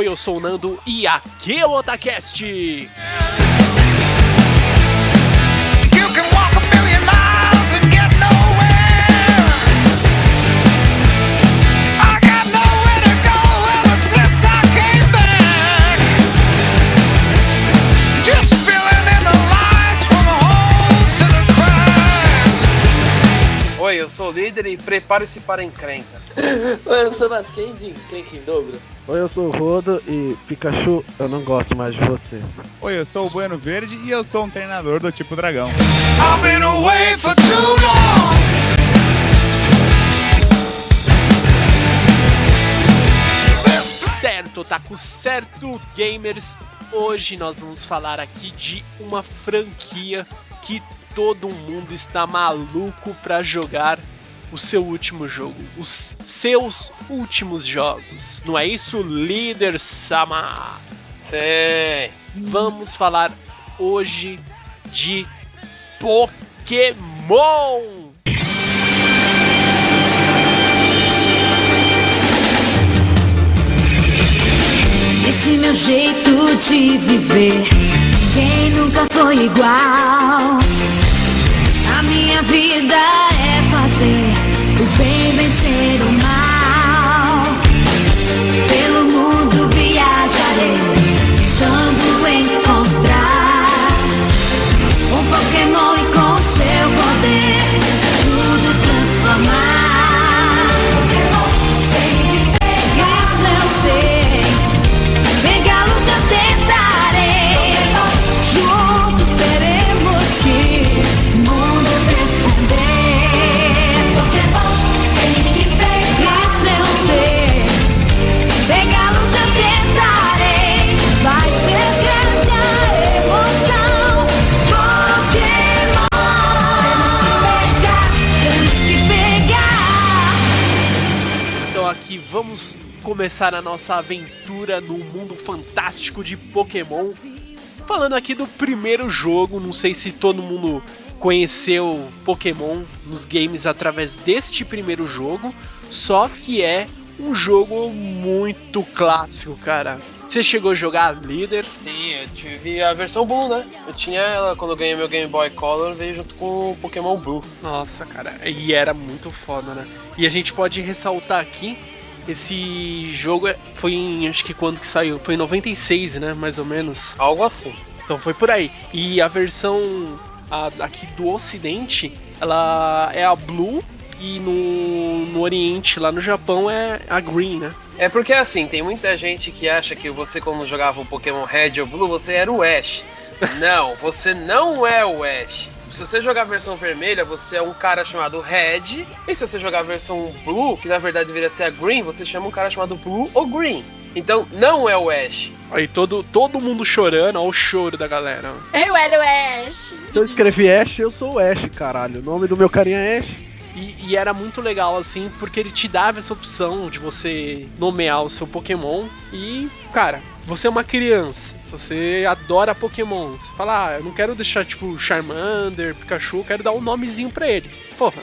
Oi, eu sou o Nando e aqui é o Otacast. Sou o líder e prepare-se para a encrenca. Oi, eu sou o Mackenzie, Crank em dobro. Oi, eu sou o Rodo e Pikachu, eu não gosto mais de você. Oi, eu sou o Bueno Verde e eu sou um treinador do tipo dragão. I've been away for too long. Certo, Otaku, certo, gamers. Hoje nós vamos falar aqui de uma franquia que todo mundo está maluco pra jogar o seu último jogo, os seus últimos jogos. Não é isso, líder Sama? Sim. Vamos falar hoje de Pokémon. Esse meu jeito de viver, quem nunca foi igual? A vida é fazer o bem começar a nossa aventura no mundo fantástico de Pokémon. Falando aqui do primeiro jogo, não sei se todo mundo conheceu Pokémon nos games através deste primeiro jogo, só que é um jogo muito clássico, cara. Você chegou a jogar líder? Sim, eu tive a versão Blue, né? Eu tinha ela quando eu ganhei meu Game Boy Color, veio junto com o Pokémon Blue. Nossa, cara, e era muito foda, né? E a gente pode ressaltar aqui, esse jogo é- foi em, acho que quando que saiu? Foi em 96, né, mais ou menos. Algo assim. Então foi por aí. E a versão a- aqui do ocidente, ela é a Blue e no, no Oriente, lá no Japão, é a Green, né? É porque assim, tem muita gente que acha que você quando jogava o Pokémon Red ou Blue, você era o Ash. Não, você não é o Ash. Se você jogar a versão vermelha, você é um cara chamado Red. E se você jogar a versão Blue, que na verdade deveria ser a Green, você chama um cara chamado Blue ou Green. Então não é o Ash. Aí todo, todo mundo chorando, ó o choro da galera. Eu era o Ash. Se eu escrevi Ash, eu sou o Ash, caralho. O nome do meu carinha é Ash. E, e era muito legal, assim, porque ele te dava essa opção de você nomear o seu Pokémon. E, cara, você é uma criança. Se você adora Pokémon, você fala, ah, eu não quero deixar tipo Charmander, Pikachu, eu quero dar um nomezinho pra ele. Porra,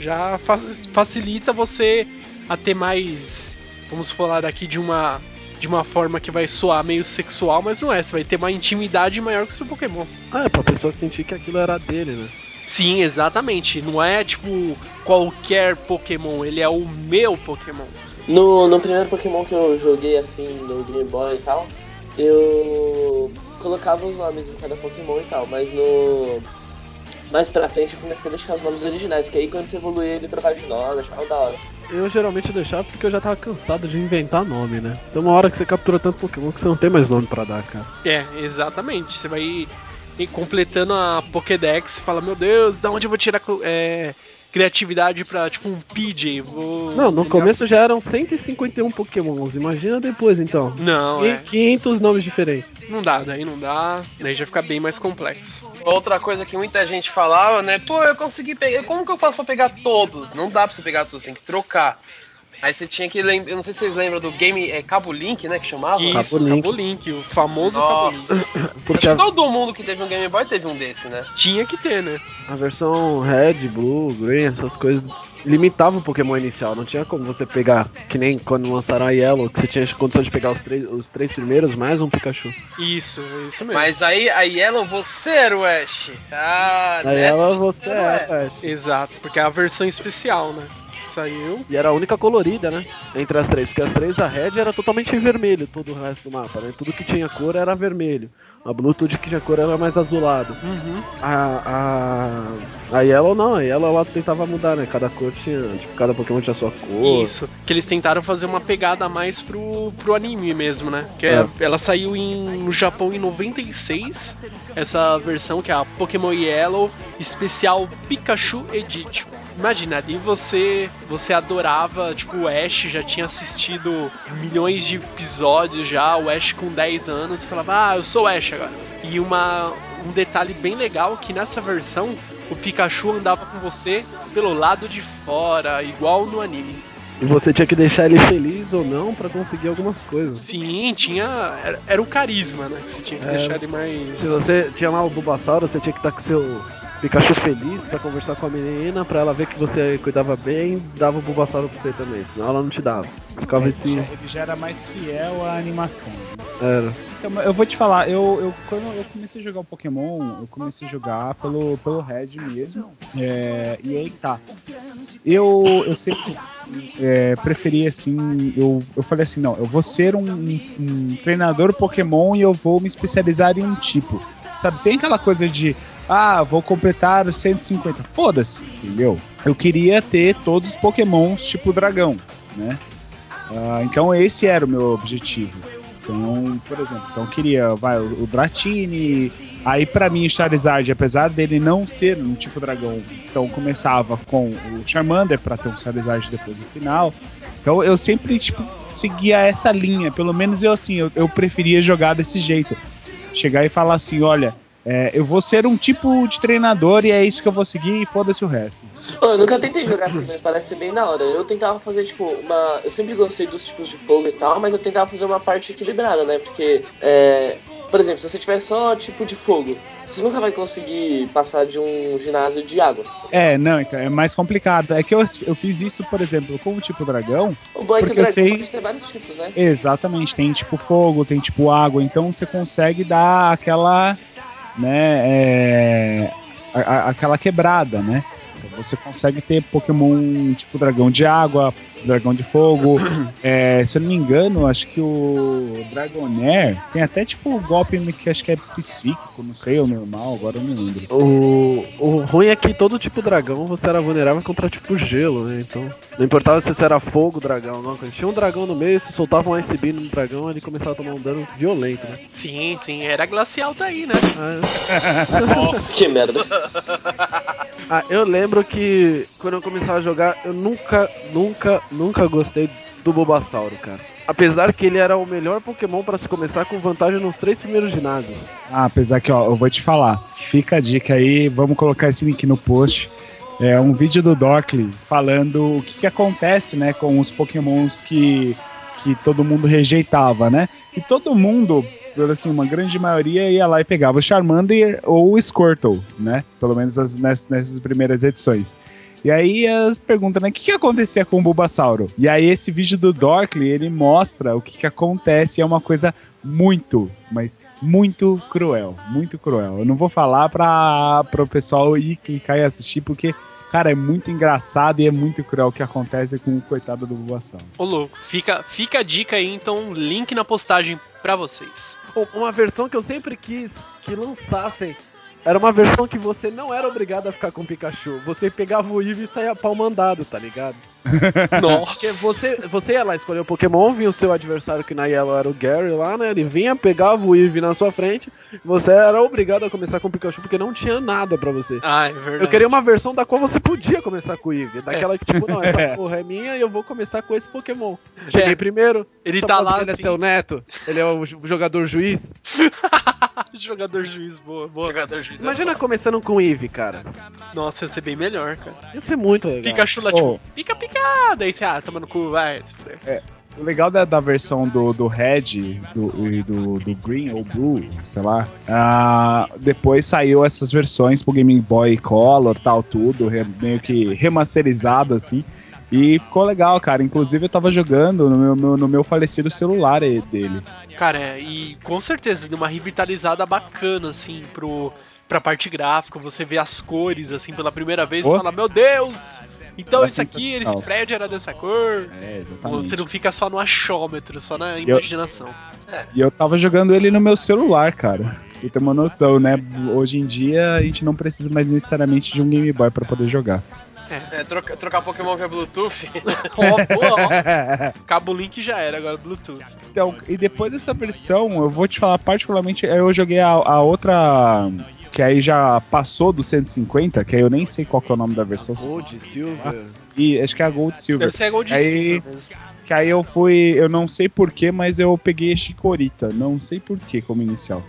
já fa- facilita você a ter mais, vamos falar aqui de uma de uma forma que vai soar meio sexual, mas não é. Você vai ter uma intimidade maior com o seu Pokémon. Ah, é pra pessoa sentir que aquilo era dele, né? Sim, exatamente. Não é tipo qualquer Pokémon, ele é o meu Pokémon. No, no primeiro Pokémon que eu joguei assim, no Game Boy e tal, eu colocava os nomes em cada Pokémon e tal, mas no. Mais pra frente eu comecei a deixar os nomes originais, que aí quando você evoluía ele trocava de nome, achava da hora. Eu geralmente deixava porque eu já tava cansado de inventar nome, né? Tem uma hora que você captura tanto Pokémon que você não tem mais nome pra dar, cara. É, exatamente. Você vai ir completando a Pokédex e fala, meu Deus, da onde eu vou tirar é, criatividade pra, tipo, um PJ? Vou... Não, no começo já eram 151 Pokémons, imagina depois então. Não, E é. 500 nomes diferentes. Não dá, daí não dá. Daí já fica bem mais complexo. Outra coisa que muita gente falava, né? Pô, eu consegui pegar. Como que eu faço pra pegar todos? Não dá pra você pegar todos, tem que trocar. Aí você tinha que lembrar. Eu não sei se vocês lembram do game é, Cabo Link, né? Que chamava? Isso, Cabo Link. Cabo Link, o famoso Cabo Nossa. Link. Porque Acho a, que todo mundo que teve um Game Boy teve um desse, né? Tinha que ter, né? a versão Red, Blue, Green, essas coisas limitava o Pokémon inicial. Não tinha como você pegar, que nem quando lançaram a Yellow, que você tinha condição de pegar os três, os três primeiros mais um Pikachu. Isso, isso mesmo. Mas aí, a Yellow, você era o Ash. Ah, A Yellow você era o Ash. é, é. Exato, porque é a versão especial, né? Saiu. E era a única colorida, né? Entre as três. Porque as três, a Red era totalmente vermelho, todo o resto do mapa, né? Tudo que tinha cor era vermelho. A Blue, tudo que tinha cor era mais azulado. Uhum. A, a, a Yellow não, a Yellow ela tentava mudar, né? Cada cor tinha. Tipo, cada Pokémon tinha sua cor. Isso. Que eles tentaram fazer uma pegada mais pro, pro anime mesmo, né? Que é- É. ela saiu em, no Japão em 96, essa versão que é a Pokémon Yellow especial Pikachu Edit. Imagina, ali você você adorava, tipo, o Ash já tinha assistido milhões de episódios já, o Ash com 10 anos, e falava, ah, eu sou o Ash agora. E uma, um detalhe bem legal que nessa versão o Pikachu andava com você pelo lado de fora, igual no anime. E você tinha que deixar ele feliz ou não pra conseguir algumas coisas. Sim, tinha. Era, era o carisma, né? Que você tinha que É. deixar ele mais. Se você tinha lá o Bulbasauro, você tinha que estar com seu Pikachu feliz pra conversar com a menina, pra ela ver que você cuidava bem, dava o Bulbasauro pra você também, senão ela não te dava. Ficava Ele esse. já, ele já era mais fiel à animação. Era. Então, eu vou te falar, eu, eu quando eu comecei a jogar o Pokémon, eu comecei a jogar pelo, pelo Red mesmo. É, e aí tá. Eu, eu sempre é, preferi assim, eu, eu falei assim, não, eu vou ser um, um treinador Pokémon e eu vou me especializar em um tipo. Sabe, sem aquela coisa de, ah, vou completar os 150. Foda-se, entendeu? Eu queria ter todos os Pokémons tipo dragão, né? Ah, então esse era o meu objetivo. Então, por exemplo, então eu queria, vai, o Dratini, aí pra mim o Charizard, apesar dele não ser um tipo dragão, então começava com o Charmander pra ter um Charizard depois no final. Então eu sempre, tipo, seguia essa linha, pelo menos eu assim, eu, eu preferia jogar desse jeito. Chegar e falar assim, olha, é, eu vou ser um tipo de treinador e é isso que eu vou seguir e foda-se o resto. Eu nunca tentei jogar assim, mas parece ser bem da hora. Eu tentava fazer, tipo, uma. Eu sempre gostei dos tipos de fogo e tal, mas eu tentava fazer uma parte equilibrada, né? Porque, é... por exemplo, se você tiver só tipo de fogo, você nunca vai conseguir passar de um ginásio de água. É, não, então é mais complicado. É que eu, eu fiz isso, por exemplo, com o tipo dragão, O bom é que o dragão sei- ter vários tipos, né? Exatamente, tem tipo fogo, tem tipo água, então você consegue dar aquela, né, é, a- a- aquela quebrada, né? Então você consegue ter Pokémon tipo dragão de água, dragão de fogo. É, se eu não me engano, acho que o Dragonair tem até tipo golpe que acho que é psíquico, não sei, ou normal, agora eu não lembro. O, o ruim é que todo tipo dragão você era vulnerável contra tipo gelo, né? Então. Não importava se você era fogo, dragão, alguma coisa. Tinha um dragão no meio, se soltava um Ice Beam no dragão, ele começava a tomar um dano violento, né? Sim, sim, era glacial daí, né? Ah, Que merda. Ah, eu lembro que quando eu começava a jogar, eu nunca, nunca, nunca gostei do Bulbasauro, cara. Apesar que ele era o melhor Pokémon pra se começar com vantagem nos três primeiros ginásios. Ah, apesar que, ó, eu vou te falar. Fica a dica aí, vamos colocar esse link no post. É um vídeo do Dockley falando o que, que acontece, né, com os pokémons que, que todo mundo rejeitava, né? E todo mundo assim, uma grande maioria ia lá e pegava o Charmander ou o Squirtle, né? Pelo menos as- ness- nessas primeiras edições. E aí as perguntas, né? O que, que acontecia com o Bulbasauro? E aí esse vídeo do Dorkly, ele mostra o que, que acontece. e É uma coisa muito, mas muito cruel. Muito cruel. Eu não vou falar pra, pro pessoal ir clicar e assistir, porque, cara, é muito engraçado e é muito cruel o que acontece com o coitado do Bulbasauro. Ô louco, fica, fica a dica aí, então, link na postagem pra vocês. Uma versão que eu sempre quis que lançassem era uma versão que você não era obrigado a ficar com o Pikachu. Você pegava o Eevee e saía pau mandado, tá ligado? Nossa. Porque você, você ia lá escolher o Pokémon, vinha o seu adversário que na Yellow era o Gary lá, né? Ele vinha, pegava o Eevee na sua frente, você era obrigado a começar com o Pikachu porque não tinha nada pra você. Ah, é verdade. Eu queria uma versão da qual você podia começar com o Eevee. Daquela que, tipo, não, essa porra é minha e eu vou começar com esse Pokémon. Cheguei É. primeiro. Ele tá lá Ele é assim. seu neto. Ele é o jo- jogador juiz. Jogador juiz, boa, boa. Jogador juiz é Imagina começando com o Eevee, cara. Nossa, ia ser bem melhor, cara. Ia ser muito legal. Pikachu lá, Oh. tipo, pica, pica. Daí você, ah, toma no cu, vai. fuder. O legal da, da versão do, do Red do, e do, do Green ou Blue, sei lá, ah, depois saiu essas versões pro Game Boy Color tal, tudo, re- meio que remasterizado assim. E ficou legal, cara. Inclusive eu tava jogando no meu, no, no meu falecido celular dele. Cara, é, e com certeza deu uma revitalizada bacana, assim, pro, pra parte gráfica. Você vê as cores, assim, pela primeira vez, Oh. você fala, meu Deus! Então esse aqui, esse prédio era dessa cor. É, exatamente. Você não fica só no achômetro, só na imaginação. E eu tava jogando ele no meu celular, cara. Você tem uma noção, né? Hoje em dia a gente não precisa mais necessariamente de um Game Boy pra poder jogar. É, troca- trocar Pokémon via Bluetooth. Ó, boa, ó. Cabo Link já era, agora Bluetooth. Então, e depois dessa versão, eu vou te falar particularmente, eu joguei a, a outra que aí já passou do 150, que aí eu nem sei qual que é o nome da versão. Gold, Silver. E acho que é a Gold Silver. Deve ser Gold Aí- Silver mesmo. Que aí eu fui, eu não sei porquê, mas eu peguei a Chikorita, não sei porquê como inicial.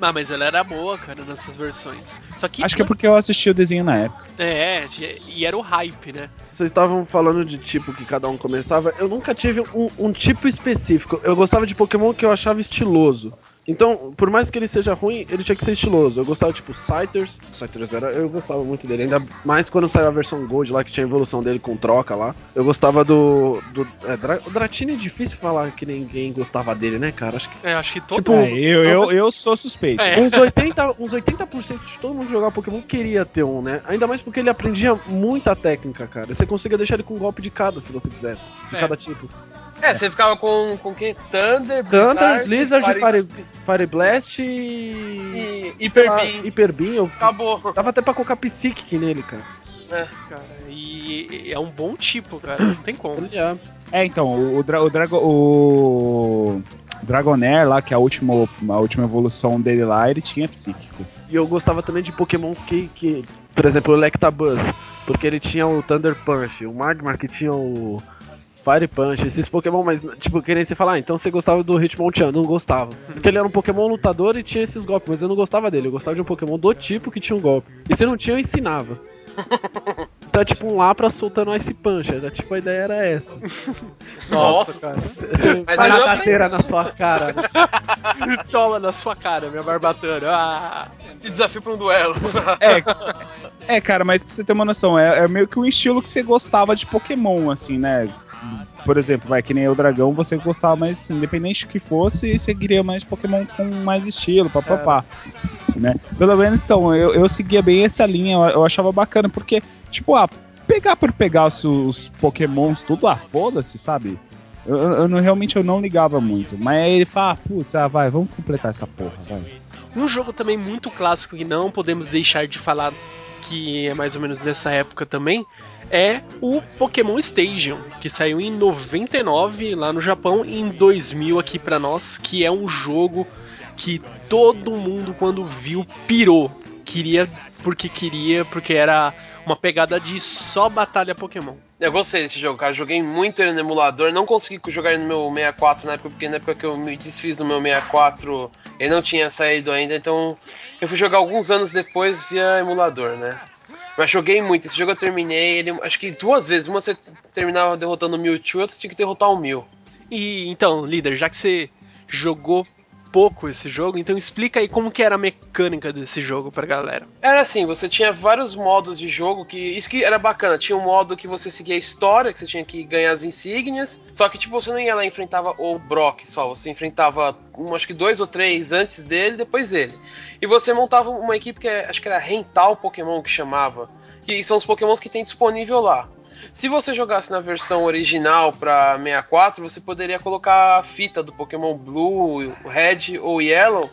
Ah, mas ela era boa, cara, nessas versões. Só que. Acho que é porque eu assisti o desenho na época. É, e era o hype, né? Vocês estavam falando de tipo que cada um começava. Eu nunca tive um, um tipo específico. Eu gostava de Pokémon que eu achava estiloso. Então, por mais que ele seja ruim, ele tinha que ser estiloso. Eu gostava, tipo, Scythers. Scythers era. Eu gostava muito dele. Ainda mais quando saiu a versão Gold lá, que tinha a evolução dele com troca lá. Eu gostava do. do é, Dra o Dratini é difícil falar que ninguém gostava dele, né, cara? Acho que. É, acho que todo Tipo, mundo. É, eu, eu, eu sou suspeito. É. Uns 80%, uns 80 de todo mundo que jogava Pokémon queria ter um, né? Ainda mais porque ele aprendia muita técnica, cara. Você conseguia deixar ele com um golpe de cada, se você quisesse. De É. cada tipo. É, você ficava com, com quem? Thunder, Thunder, Blizzard, Fire, Fire, Fire Blast e... e Hyper Beam. Hyper Beam. Acabou. Dava até pra colocar Psychic nele, cara. Cara, e e é um bom tipo, cara. Não tem como. É, então, o, o, Dra- o, Drago, o Dragonair lá, que é a última, a última evolução dele lá, ele tinha psíquico. E eu gostava também de Pokémon que, que por exemplo, o Electabuzz. Porque ele tinha o Thunder Punch. O Magmar que tinha o... Fire Punch, esses Pokémon, mas tipo, querendo você falar, ah, então você gostava do Hitmonchan, não gostava. Porque ele era um Pokémon lutador e tinha esses golpes, mas eu não gostava dele, eu gostava de um Pokémon do tipo que tinha um golpe. E se não tinha, eu ensinava. Então é tipo um Lapra soltando Ice Punch, era, tipo a ideia era essa. Nossa, cara. Você Mas faz a carteira na sua cara. né? Toma na sua cara, minha barbatana. Ah, te desafio pra um duelo. É, cara, mas pra você ter uma noção, é, é meio que um estilo que você gostava de Pokémon, assim, né? Por exemplo, vai que nem o dragão, você gostava mais, independente do que fosse, você queria mais Pokémon com mais estilo, papapá. Né? Pelo menos, então, eu, eu seguia bem essa linha, eu, eu achava bacana, porque, tipo, ah, pegar por pegar os, os Pokémons tudo, ah, foda-se, sabe? Eu, eu- não, realmente eu não ligava muito. Mas aí ele fala, ah, putz, ah, vai, vamos completar essa porra, vai. Um jogo também muito clássico que não podemos deixar de falar que é mais ou menos nessa época também é o Pokémon Stadium, que saiu em 99 lá no Japão e em 2000 aqui pra nós, que é um jogo que todo mundo quando viu pirou. Queria porque queria, porque era uma pegada de só batalha Pokémon. Eu gostei desse jogo, cara. Joguei muito ele no emulador. Não consegui jogar no meu 64 na época, porque na época que eu me desfiz do meu 64, ele não tinha saído ainda. Então eu fui jogar alguns anos depois via emulador, né? Mas joguei muito. Esse jogo eu terminei ele, acho que duas vezes. Uma você terminava derrotando o Mewtwo, outra você tinha que derrotar o Mew. E então, líder, já que você jogou pouco esse jogo, então explica aí como que era a mecânica desse jogo pra galera. Era assim, você tinha vários modos de jogo que. Isso que era bacana. Tinha um modo que você seguia a história, que você tinha que ganhar as insígnias. Só que, tipo, você não ia lá e enfrentava o Brock só. Você enfrentava, um, acho que dois ou três antes dele, depois ele. E você montava uma equipe que é, acho que era Rental Pokémon que chamava. Que são os Pokémons que tem disponível lá. Se você jogasse na versão original pra 64, você poderia colocar a fita do Pokémon Blue, Red ou Yellow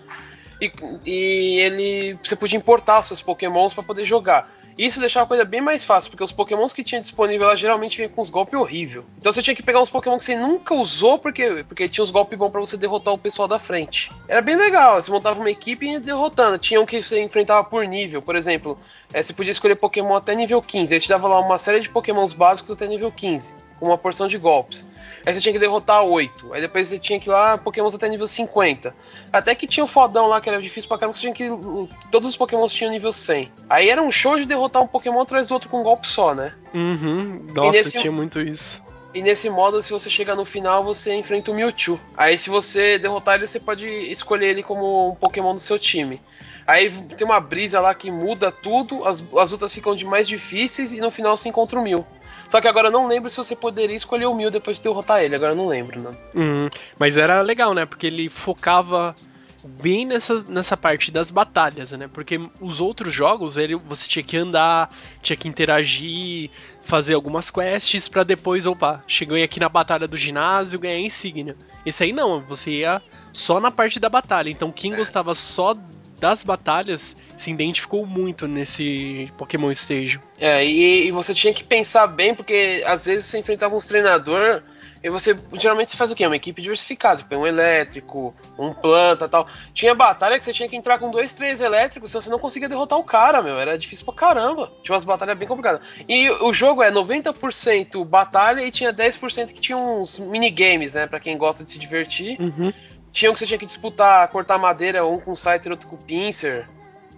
e, e ele você podia importar seus Pokémons para poder jogar. Isso deixava a coisa bem mais fácil, porque os Pokémons que tinha disponível lá geralmente vinham com uns golpes horríveis. Então você tinha que pegar uns Pokémon que você nunca usou, porque, porque tinha uns golpes bons pra você derrotar o pessoal da frente. Era bem legal, você montava uma equipe e ia derrotando. Tinha um que você enfrentava por nível, por exemplo, é, você podia escolher Pokémon até nível 15. Ele te dava lá uma série de Pokémons básicos até nível 15, com uma porção de golpes. Aí você tinha que derrotar 8. Aí depois você tinha que ir lá Pokémons até nível 50. Até que tinha o fodão lá que era difícil pra caramba, que você tinha que. Todos os Pokémons tinham nível 100. Aí era um show de derrotar um Pokémon atrás do outro com um golpe só, né? Uhum. Nossa, nesse- tinha muito isso. E nesse modo, se você chegar no final, você enfrenta o Mewtwo. Aí se você derrotar ele, você pode escolher ele como um Pokémon do seu time. Aí tem uma brisa lá que muda tudo, as, as lutas ficam de mais difíceis e no final você encontra o Mew. Só que agora eu não lembro se você poderia escolher o Mew depois de derrotar ele, agora eu não lembro, né? Uhum. Mas era legal, né? Porque ele focava bem nessa, nessa parte das batalhas, né? Porque os outros jogos, ele, você tinha que andar, tinha que interagir, fazer algumas quests pra depois, opa, cheguei aqui na batalha do ginásio, ganhei a insígnia. Esse aí não, você ia só na parte da batalha. Então quem gostava só das batalhas se identificou muito nesse Pokémon Stage. É, e, e você tinha que pensar bem, porque às vezes você enfrentava uns treinador e você geralmente você faz o quê? Uma equipe diversificada, tipo, um elétrico, um planta tal. Tinha batalha que você tinha que entrar com dois, três elétricos, senão você não conseguia derrotar o cara, meu. Era difícil pra caramba. Tinha umas batalhas bem complicadas. E o jogo é 90% batalha e tinha 10% que tinha uns minigames, né? Pra quem gosta de se divertir. Uhum. Tinha um que você tinha que disputar, cortar madeira, um com scyther, outro com pincer.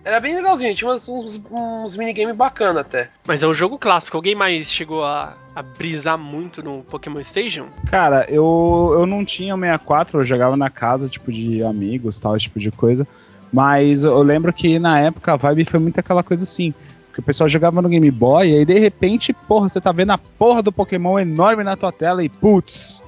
Era bem legalzinho, tinha uns, uns, uns minigames bacana até. Mas é um jogo clássico. Alguém mais chegou a, a brisar muito no Pokémon Station? Cara, eu, eu não tinha o 64, eu jogava na casa, tipo, de amigos, tal, esse tipo de coisa. Mas eu lembro que na época a vibe foi muito aquela coisa assim. Porque o pessoal jogava no Game Boy e aí de repente, porra, você tá vendo a porra do Pokémon enorme na tua tela e putz.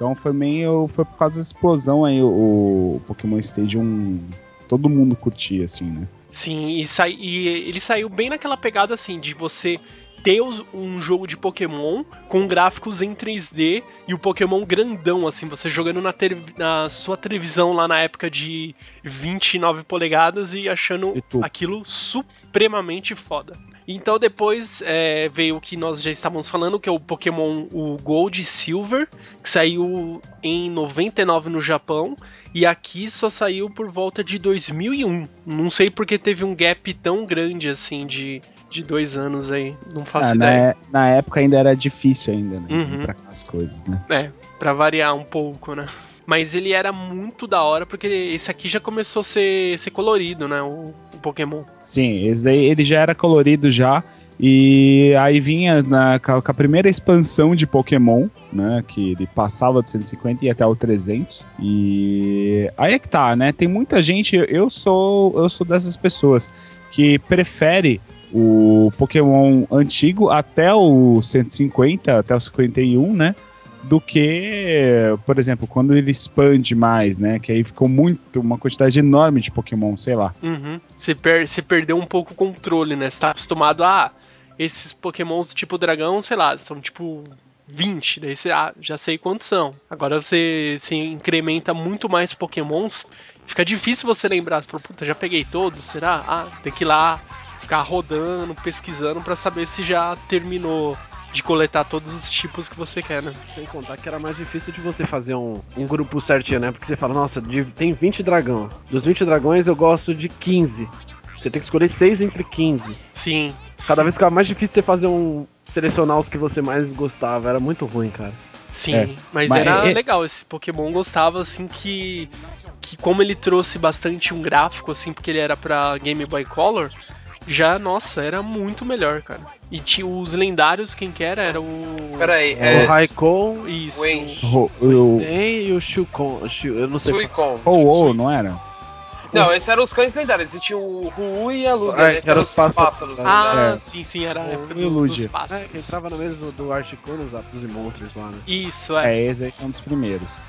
Então foi meio. Foi por causa da explosão aí o, o Pokémon Stadium. Todo mundo curtia, assim, né? Sim, e, sai, e ele saiu bem naquela pegada assim de você ter um jogo de Pokémon com gráficos em 3D e o Pokémon grandão, assim, você jogando na, na sua televisão lá na época de 29 polegadas e achando E aquilo supremamente foda. Então depois é, veio o que nós já estávamos falando, que é o Pokémon o Gold e Silver, que saiu em 99 no Japão e aqui só saiu por volta de 2001. Não sei porque teve um gap tão grande assim de, de dois anos aí, não faço Ah, ideia. na, na época ainda era difícil ainda, né? Uhum. Pra as coisas, né? É, pra variar um pouco, né? Mas ele era muito da hora porque esse aqui já começou a ser, ser colorido, né? O, o Pokémon. Sim, esse daí ele já era colorido já. E aí vinha na, com a primeira expansão de Pokémon, né? Que ele passava do 150 e ia até o 300. E aí é que tá, né? Tem muita gente, eu sou, eu sou dessas pessoas que prefere o Pokémon antigo até o 150, até o 51, né? Do que, por exemplo, quando ele expande mais, né? Que aí ficou muito, uma quantidade enorme de Pokémon, sei lá. Uhum. Você, per você perdeu um pouco o controle, né? Você tá acostumado a esses pokémons tipo dragão, sei lá, são tipo 20, daí você ah, já sei quantos são. Agora você, você incrementa muito mais pokémons, fica difícil você lembrar, você fala, puta, já peguei todos, será? Ah, tem que ir lá ficar rodando, pesquisando pra saber se já terminou de coletar todos os tipos que você quer, né? Sem contar que era mais difícil de você fazer um, um grupo certinho, né? Porque você fala, nossa, de- tem 20 dragão. Dos 20 dragões eu gosto de 15. Você tem que escolher 6 entre 15. Sim, Cada vez ficava mais difícil você fazer um. selecionar os que você mais gostava. Era muito ruim, cara. Sim, É, mas, mas era é- legal. Esse Pokémon gostava, assim, que. Que como ele trouxe bastante um gráfico, assim, porque ele era pra Game Boy Color, já, nossa, era muito melhor, cara. E tinha os lendários, quem que era? Era o. Peraí, O é. Raikon Isso. Wen. O, o, É. e o Shukon. Shu- Eu não sei. Suicon. o, o, não era? Não, esses eram os cães lendários. Existia o Ru e a Luga, É, né? que eram os pássaros. Ah, É. sim, sim, era a época E o do, dos É, pássaros. que entrava no mesmo do Articuno, os Aptos e Monstros lá, né? Isso, é. É, esses aí são dos primeiros.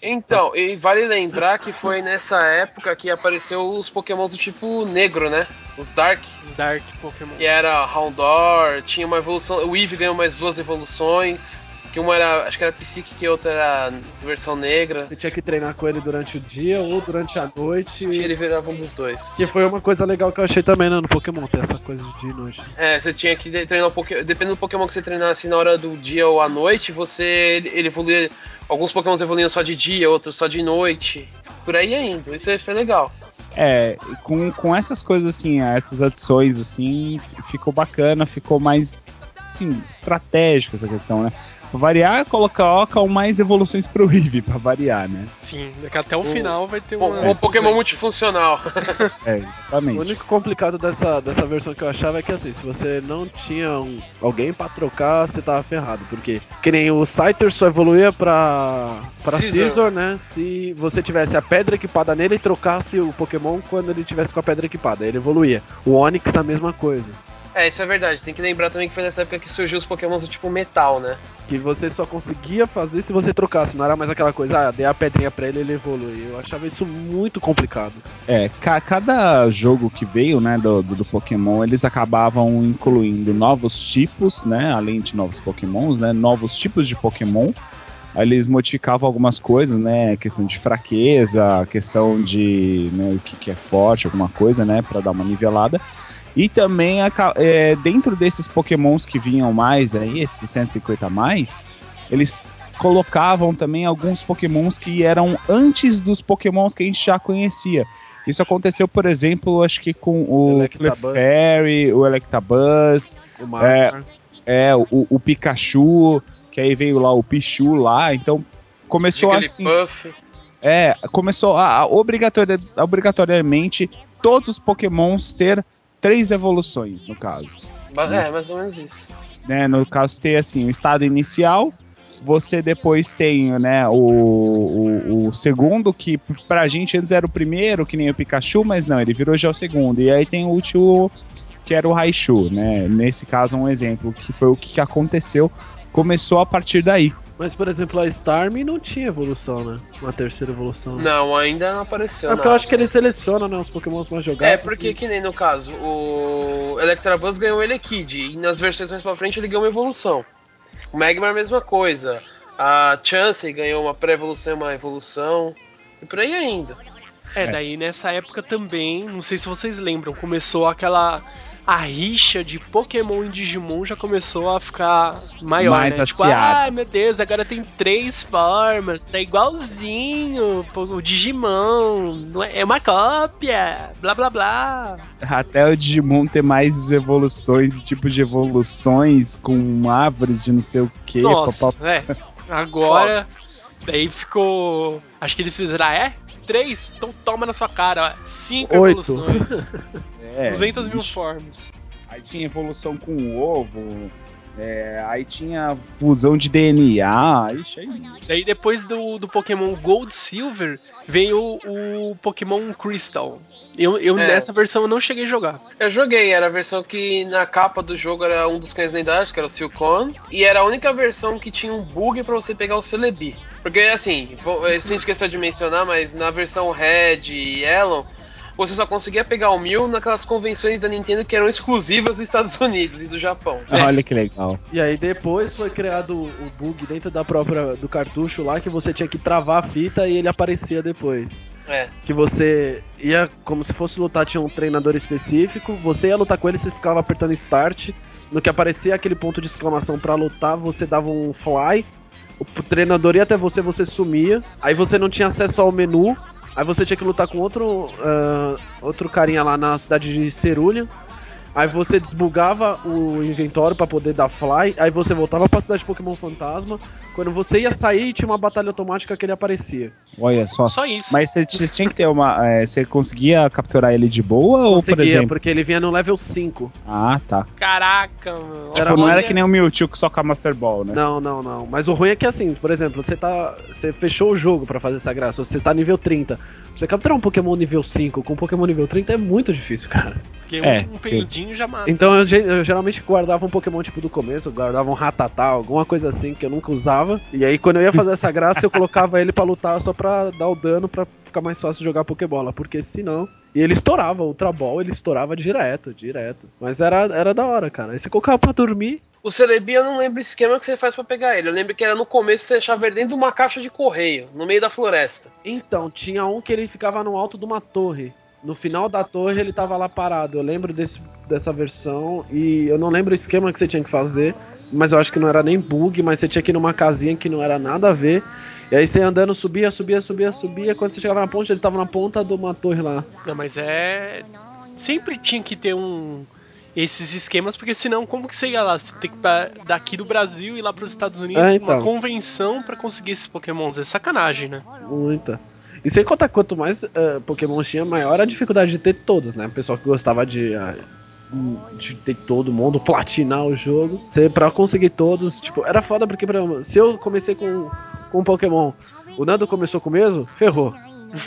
Então, e vale lembrar que foi nessa época que apareceu os pokémons do tipo negro, né? Os Dark. Os Dark Pokémon. Que era Houndour, tinha uma evolução. O Eevee ganhou mais duas evoluções. Que uma era, acho que era Psychic e outra era versão negra. Você tinha que treinar com ele durante o dia ou durante a noite. E ele virava um dos dois. Que foi uma coisa legal que eu achei também né, no Pokémon, ter essa coisa de dia e noite. É, você tinha que treinar um Pokémon. Dependendo do Pokémon que você treinasse na hora do dia ou à noite, você. Ele, ele evoluía. Alguns Pokémons evoluíam só de dia, outros só de noite. Por aí ainda. Isso aí foi legal. É, com, com essas coisas assim, essas adições assim, ficou bacana, ficou mais assim, estratégico essa questão, né? Variar, colocam mais evoluções pro Eevee, pra variar, né? Sim, daqui até o final vai ter uma. um Pokémon multifuncional. É, O exatamente. único complicado dessa, dessa versão que eu achava é que assim, se você não tinha um- alguém pra trocar, você tava ferrado. Porque que nem o Scyther só evoluía pra, pra Scizor. Scizor, né? Se você tivesse a pedra equipada nele e trocasse o Pokémon quando ele tivesse com a pedra equipada. Ele evoluía. O Onix a mesma coisa. É, isso é verdade. Tem que lembrar também que foi nessa época que surgiu os Pokémons do tipo metal, né? Que você só conseguia fazer se você trocasse. Não era mais aquela coisa, ah, dei a pedrinha pra ele ele evolui. Eu achava isso muito complicado. É, ca- cada jogo que veio, né, do, do, do Pokémon, eles acabavam incluindo novos tipos, né, além de novos Pokémons, né, novos tipos de Pokémon. Aí Eles modificavam algumas coisas, né, questão de fraqueza, questão de, né, o que, que é forte, alguma coisa, né, para dar uma nivelada. E também, é, dentro desses Pokémons que vinham mais aí, esses 150 a mais, eles colocavam também alguns Pokémons que eram antes dos Pokémons que a gente já conhecia. Isso aconteceu, por exemplo, acho que com o. Clefairy, o Electabuzz, O Mar. é, o, o Pikachu, que aí veio lá o Pichu lá, então começou assim. Jigglypuff. É, começou a, a obrigatori- obrigatoriamente todos os Pokémons ter três evoluções, no caso. Ba- É, mais ou menos isso. né? No caso, ter assim, o estado inicial, você depois tem né, o, o, o segundo, que pra gente antes era o primeiro, que nem o Pikachu, mas não, ele virou já o segundo. E aí tem o último, que era o Raichu, né? Nesse caso, um exemplo, que foi o que aconteceu, começou a partir daí. Mas, por exemplo, a Starmie não tinha evolução, né? Uma terceira evolução. Não, ainda não apareceu. É porque eu acho que ele seleciona, né, os Pokémon mais jogados. É, porque que nem no caso, o Electabuzz ganhou o Elekid, e nas versões mais pra frente ele ganhou uma evolução. O Magmar a mesma coisa. A Chansey ganhou uma pré-evolução e uma evolução. E por aí ainda. É, daí nessa época também, não sei se vocês lembram, começou aquela. A rixa de Pokémon e Digimon já começou a ficar maior, Mais né? Tipo, ai meu Deus, agora tem três formas, tá igualzinho o Digimon, é, é uma cópia, blá blá blá. Até o Digimon ter mais evoluções, tipos de evoluções, com árvores de não sei o que. Nossa, é. Agora, daí ficou. Acho que eles fizeram, ah, é? Três? Então toma na sua cara, ó. Cinco Oito. evoluções, É, 200 mil formas. Aí tinha evolução com o ovo. é, aí tinha fusão de DNA. Ixi, aí... Daí depois do, do Pokémon Gold Silver veio o, o Pokémon Crystal. Eu, eu É. nessa versão eu não cheguei a jogar. Eu joguei, era a versão que na capa do jogo era um dos cães lendários, que era o Silcon, e era a única versão que tinha um bug pra você pegar o Celebi. Porque assim, isso a gente esqueceu de mencionar, mas na versão Red e Yellow, você só conseguia pegar o Mil naquelas convenções da Nintendo que eram exclusivas dos Estados Unidos e do Japão. Olha que legal. E aí depois foi criado o bug dentro da própria do cartucho lá que você tinha que travar a fita e ele aparecia depois. É. Que você ia como se fosse lutar, tinha um treinador específico, você ia lutar com ele, você ficava apertando start, no que aparecia aquele ponto de exclamação pra lutar, você dava um fly, o treinador ia até você, você sumia, aí você não tinha acesso ao menu, aí você tinha que lutar com outro ah, outro carinha lá na cidade de Cerulha. Aí você desbugava o inventório pra poder dar fly, aí você voltava pra cidade Pokémon Fantasma. Quando você ia sair, tinha uma batalha automática que ele aparecia. Olha só. Só isso. Mas você, você tinha que ter uma. é, você conseguia capturar ele de boa ou, por Conseguia, exemplo? porque ele vinha no level 5. Ah, tá. Caraca, mano. Tipo, Era não era que nem o Mewtwo que só com a Master Ball, né? Não, não, não. Mas o ruim é que assim, por exemplo, você tá. Você fechou o jogo pra fazer essa graça, você tá nível 30. Você capturar um Pokémon nível 5 com um Pokémon nível 30 é muito difícil, cara. Porque É, um, peidinho já mata. Então eu, eu geralmente guardava um Pokémon tipo do começo, eu guardava um Ratatá, alguma coisa assim que eu nunca usava. E aí quando eu ia fazer essa graça, eu colocava ele pra lutar só pra dar o dano pra ficar mais fácil jogar Pokébola, porque senão. E ele estourava, o Ultra Ball ele estourava direto, direto. Mas era, era da hora, cara. Aí você colocava pra dormir. O Celebi eu não lembro o esquema que você faz pra pegar ele. Eu lembro que era no começo você deixava ele dentro de uma caixa de correio, no meio da floresta. Então, tinha um que ele ficava no alto de uma torre. No final da torre ele tava lá parado. Eu lembro desse, dessa versão e eu não lembro o esquema que você tinha que fazer. Mas eu acho que não era nem bug, mas você tinha que ir numa casinha que não era nada a ver. E aí você andando, subia, subia, subia, subia. Quando você chegava na ponte, ele tava na ponta de uma torre lá. Não, mas é. Sempre tinha que ter um. Esses esquemas, porque senão, como que você ia lá? Você tem que ir pra- daqui do Brasil e lá pros Estados Unidos É, pra uma então. convenção pra conseguir esses pokémons. É sacanagem, né? Muita. E sem contar quanto mais Pokémon tinha, maior a dificuldade de ter todos, né? O pessoal que gostava de, ah, de ter todo mundo, platinar o jogo. Você, pra conseguir todos, tipo, era foda porque, por exemplo, se eu comecei com, com um Pokémon, o Nando começou com o mesmo, ferrou.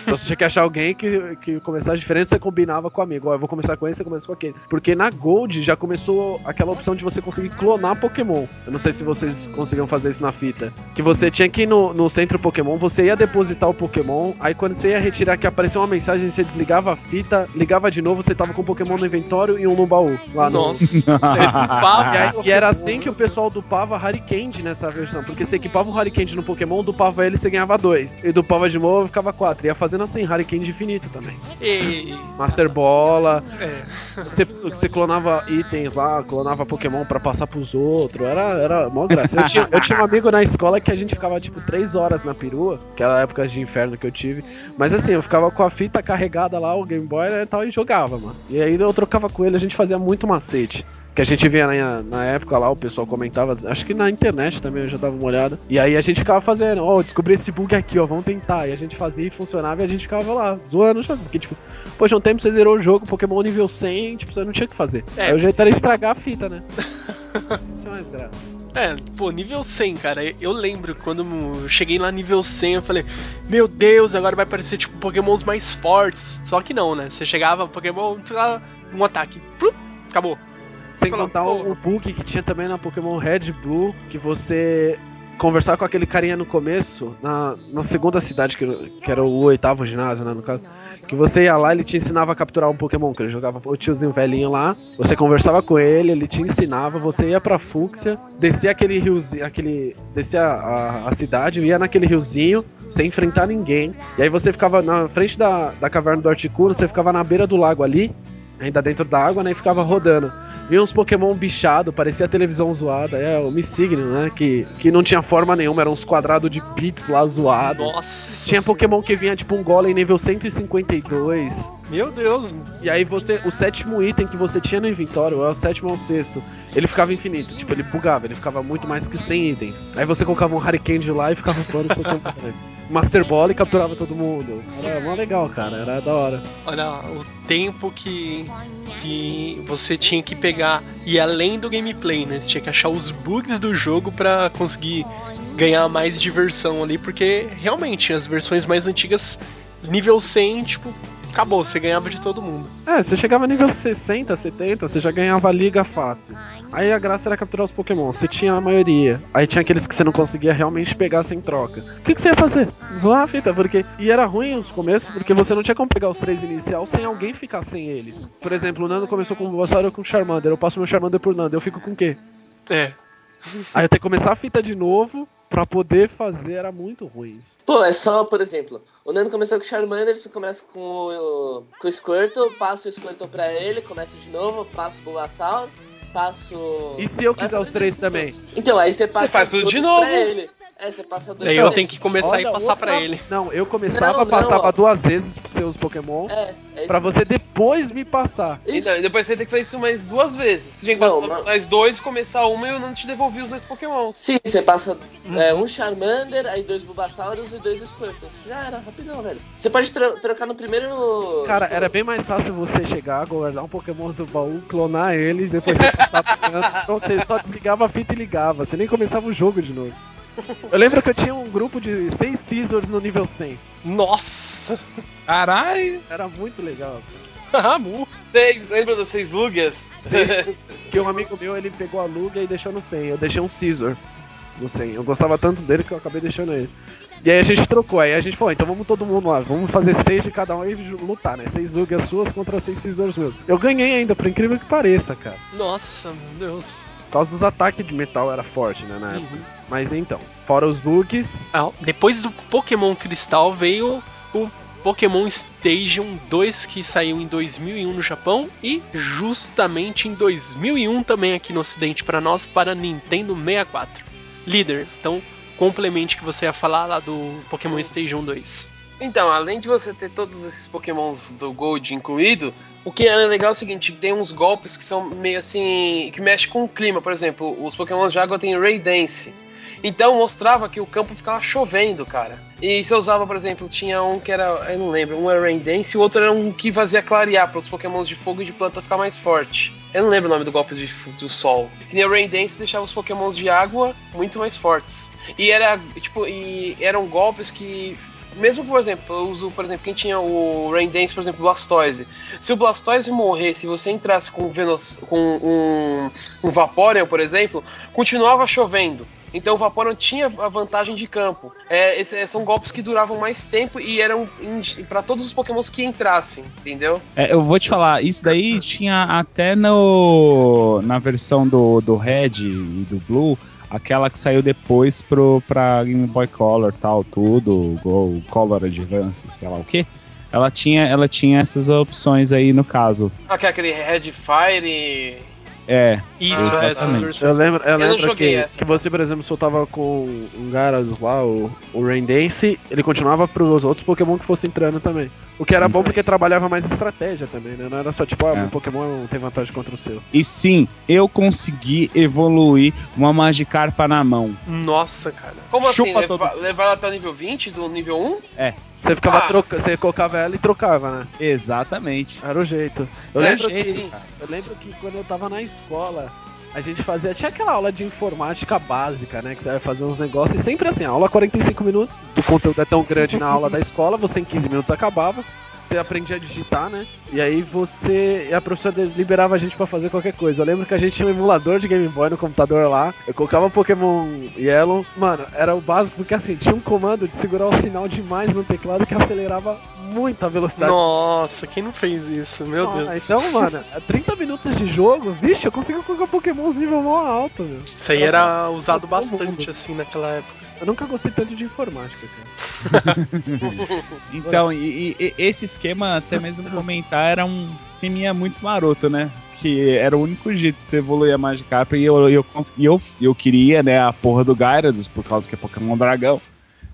Então você tinha que achar alguém que, que começasse diferente, você combinava com o amigo. Ó, eu vou começar com esse, você começa com aquele. Porque na Gold já começou aquela opção de você conseguir clonar Pokémon. Eu não sei se vocês conseguiam fazer isso na fita. Que você tinha que ir no, no centro Pokémon, você ia depositar o Pokémon, aí quando você ia retirar que apareceu uma mensagem, você desligava a fita, ligava de novo, você tava com o Pokémon no inventório e um no baú. Lá no, Nossa, você dupava e, aí- e era assim que o pessoal dupava Harikand nessa versão. Porque você equipava o Harikand no Pokémon, dupava ele você ganhava dois. E dupava de novo ficava quatro. Ia fazendo assim, Harikand infinito também. E- Master Bola, é. você, você clonava itens lá, clonava Pokémon pra passar pros outros. Era, era mó graça. Eu tinha, eu tinha um amigo na escola que a gente ficava tipo três horas na perua, aquela época de inferno que eu tive. Mas assim, eu ficava com a fita carregada lá, o Game Boy né, e tal, e jogava, mano. E aí eu trocava com ele, a gente fazia muito macete. Que a gente via na, na época lá, o pessoal comentava, acho que na internet também eu já dava uma olhada. E aí a gente ficava fazendo, ó, descobri esse bug aqui, ó, vamos tentar. E a gente fazia e funcionava e a gente ficava lá, zoando, sabe? Porque tipo, poxa, um tempo você zerou o jogo, Pokémon nível 100, tipo, você não tinha o que fazer. É. Aí o jeito era estragar a fita, né? Não tinha mais graça. É, pô, nível 100, cara. Eu lembro quando eu cheguei lá nível 100, eu falei, meu Deus, agora vai aparecer tipo Pokémons mais fortes. Só que não, né? Você chegava, Pokémon, sei lá, um ataque, plup, acabou. Sem contar pô. o, bug que tinha também na Pokémon Red Blue, que você conversar com aquele carinha no começo, na, na segunda cidade, que, que era o oitavo ginásio, né, no caso. Que você ia lá, ele te ensinava a capturar um Pokémon, que ele jogava o tiozinho velhinho lá, você conversava com ele, ele te ensinava, você ia pra Fúcsia, descia aquele riozinho, aquele. descia a, a cidade, ia naquele riozinho, sem enfrentar ninguém. E aí você ficava na frente da, da caverna do Articuno, você ficava na beira do lago ali, ainda dentro da água, né? E ficava rodando. Vinha uns Pokémon bichado, parecia a televisão zoada. É, o Missigno, né? Que, que não tinha forma nenhuma, eram uns quadrados de bits lá zoados. Nossa. Tinha Pokémon que vinha tipo um Golem nível 152. Meu Deus. E aí você, o sétimo item que você tinha no inventório, é o sétimo ou o sexto, ele ficava infinito, tipo, ele bugava, ele ficava muito mais que 100 itens. Aí você colocava um Harikand lá e ficava voando Pokémon. Master Ball e capturava todo mundo. Era mó legal, cara, era da hora. Olha o tempo que, que você tinha que pegar e além do gameplay, né? Você tinha que achar os bugs do jogo pra conseguir ganhar mais diversão ali, porque realmente as versões mais antigas, nível 100, tipo, acabou, você ganhava de todo mundo. É, você chegava nível 60, 70, você já ganhava a liga fácil. Aí a graça era capturar os Pokémon. Você tinha a maioria. Aí tinha aqueles que você não conseguia realmente pegar sem troca. O que, que você ia fazer? A fita, porque. E era ruim os começos, porque você não tinha como pegar os três inicial sem alguém ficar sem eles. Por exemplo, o Nando começou com o Bulbasaur e com o Charmander. Eu passo meu Charmander por Nando, eu fico com o quê? É. Aí eu tenho que começar a fita de novo pra poder fazer, era muito ruim. Pô, é só, por exemplo, o Nando começou com o Charmander, você começa com o, com o Squirtle, passa o Squirtle pra ele, começa de novo, passa o Bulbasaur, passa o... E se eu quiser os três também? Então, aí você passa faz tudo de novo. pra ele. É, você passa dois Daí eu tenho que começar Olha, e passar pra outra- ele. Não, eu começava, Não, não, passava ó. duas vezes pros seus Pokémon. É, é Pra você depois me passar. Isso. Então, e depois você tem que fazer isso mais duas vezes. Você tinha que Não, passar mais dois, começar uma e eu não te devolvi os dois Pokémons. Sim, você passa é, um Charmander, aí dois Bulbasaurus e dois Squirtles. Já era, rapidão, velho. Você pode tro- trocar no primeiro no. Cara, tipo, era bem mais fácil você chegar, guardar um Pokémon do baú, clonar ele, e depois você passar pro canto. Então você só desligava a fita e ligava, você nem começava o jogo de novo. Eu lembro que eu tinha um grupo de seis Scissors no nível 100. Nossa! Caralho! Era muito legal. Ramu! Vocês lembram dos seis Lugas? Que um amigo meu, ele pegou a Lugia e deixou no 100. Eu deixei um Scissor no 100. Eu gostava tanto dele que eu acabei deixando ele. E aí a gente trocou, aí a gente falou, então vamos todo mundo lá, vamos fazer seis de cada um e lutar, né? Seis Lugias suas contra seis Scissors meus. Eu ganhei ainda, por incrível que pareça, cara. Nossa, meu Deus. Por causa dos ataques de metal era forte, né, na época. Mas então, fora os Lugies, Ah, depois do Pokémon Cristal veio o Pokémon Station 2 que saiu em 2001 no Japão e justamente em 2001 também aqui no ocidente para nós para Nintendo 64. Líder, então complemente que você ia falar lá do Pokémon Station 2. Então, além de você ter todos esses pokémons do Gold incluído, o que é legal é o seguinte, tem uns golpes que são meio assim, que mexem com o clima, por exemplo, os pokémons de água têm Ray Dance. Então mostrava que o campo ficava chovendo, cara. E você usava, por exemplo, tinha um que era, eu não lembro, um era Rain Dance e o outro era um que fazia clarear para os pokémons de fogo e de planta ficar mais forte. Eu não lembro o nome do golpe de- do sol. Que nem o Rain Dance deixava os pokémons de água muito mais fortes. E era, tipo, e eram golpes que mesmo, por exemplo, eu uso, por exemplo, quem tinha o Rain Dance, por exemplo, Blastoise. Se o Blastoise morrer, se você entrasse com, Venos, com um, um Vaporeon, por exemplo, continuava chovendo. Então o Vaporeon tinha a vantagem de campo. É, esse- são golpes que duravam mais tempo e eram para todos os Pokémons que entrassem, entendeu? É, eu vou te falar, isso daí tinha até no na versão do, do Red e do Blue, aquela que saiu depois pro, pra Game Boy Color tal, tudo, Go, Color Advance, sei lá o que. Ela tinha, ela tinha essas opções aí no caso. Ah, que é aquele Red Fire. É, Isso, Ah, é, essas exatamente. versões. eu lembro, eu lembro joguei que, essa. que você, por exemplo, soltava com um Gyarados lá, o, o Rain Dance, ele continuava pros outros Pokémon que fossem entrando também. O que era Sim. bom porque trabalhava mais estratégia também, né? Não era só tipo, ah, É. meu Pokémon tem vantagem contra o seu. E sim, eu consegui evoluir uma Magikarpa na mão. Nossa, cara. Como Chupa assim? Levar, levar ela até o nível 20 do nível 1? Você ficava Ah. troca, você colocava ela e trocava, né? Exatamente. Era o jeito. Eu É, lembro jeito, que cara. eu lembro que quando eu tava na escola, a gente fazia. Tinha aquela aula de informática básica, né? Que você vai fazer uns negócios. E sempre assim, a aula 45 minutos, o conteúdo é tão grande na aula da escola, você em 15 minutos acabava. Você aprendia a digitar, né? E aí você. E a professora liberava a gente pra fazer qualquer coisa. Eu lembro que a gente tinha um emulador de Game Boy no computador lá. Eu colocava Pokémon Yellow. Mano, era o básico, porque assim, tinha um comando de segurar o sinal demais no teclado que acelerava muito a velocidade Nossa, quem não fez isso? Meu ah, Deus. Então, mano, 30 minutos de jogo, vixe, eu consegui colocar Pokémons nível mó alto, meu. Isso aí era usado Todo mundo. bastante assim naquela época. Eu nunca gostei tanto de informática, cara. Então, e, e- esse esquema, até mesmo comentar, era um esqueminha muito maroto, né? Que era o único jeito de você evoluir a Magikarp e eu, eu, consegui, eu, eu queria, né, a porra do Gyarados, por causa que é Pokémon Dragão.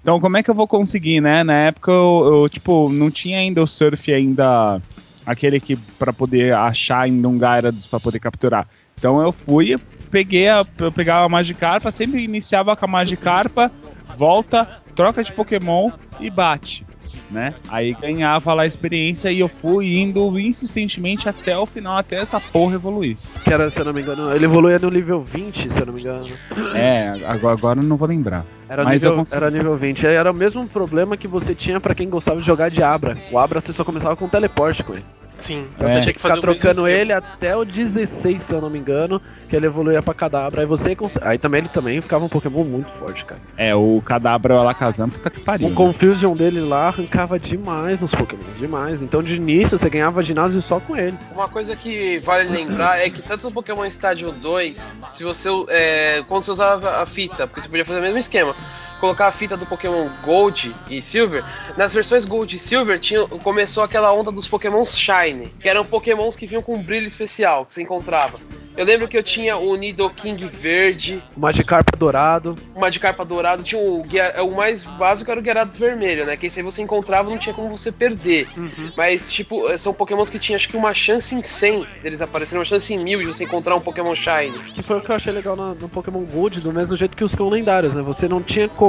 Então, como é que eu vou conseguir, né? Na época, eu, eu, tipo, não tinha ainda o Surf ainda, aquele que, pra poder achar ainda um Gyarados pra poder capturar. Então, eu fui, peguei a, eu pegava a Magikarpa, sempre iniciava com a Magikarpa, volta, troca de Pokémon e bate, né? Aí ganhava lá a experiência e eu fui indo insistentemente até o final, até essa porra evoluir. Que era, se eu não me engano, ele evoluía no nível 20, se eu não me engano. É, agora, agora eu não vou lembrar. Era, Mas eu nível, consegui. era nível 20. Aí Era o mesmo problema que você tinha pra quem gostava de jogar de Abra. O Abra você só começava com teleporte com ele. Sim, É. você tinha que fazer Ficar o mesmo trocando ele até o 16, se eu não me engano, que ele evoluía pra Cadabra. Aí você cons- Aí também ele também ficava um Pokémon muito forte, cara. É, o Cadabra Alakazam, puta que pariu. O né? Confusion dele lá arrancava demais nos Pokémon, demais. Então de início você ganhava ginásio só com ele. Uma coisa que vale lembrar é que tanto no Pokémon Stadium 2, se você é, quando você usava a fita, porque você podia fazer o mesmo esquema, colocar a fita do Pokémon Gold e Silver, nas versões Gold e Silver tinha, começou aquela onda dos Pokémons Shine, que eram Pokémons que vinham com um brilho especial que você encontrava. Eu lembro que eu tinha o Nidoking verde, O Magikarp dourado. uma de carpa dourado, tinha o, é, o mais básico era o Gyarados vermelho, né? Que esse aí você encontrava não tinha como você perder. Uhum. Mas, tipo, são pokémons que tinha acho que uma chance em 100 deles aparecerem, uma chance em mil de você encontrar um Pokémon Shine. Que foi o que eu achei legal no, no Pokémon Gold, do mesmo jeito que os cão lendários, né? Você não tinha como.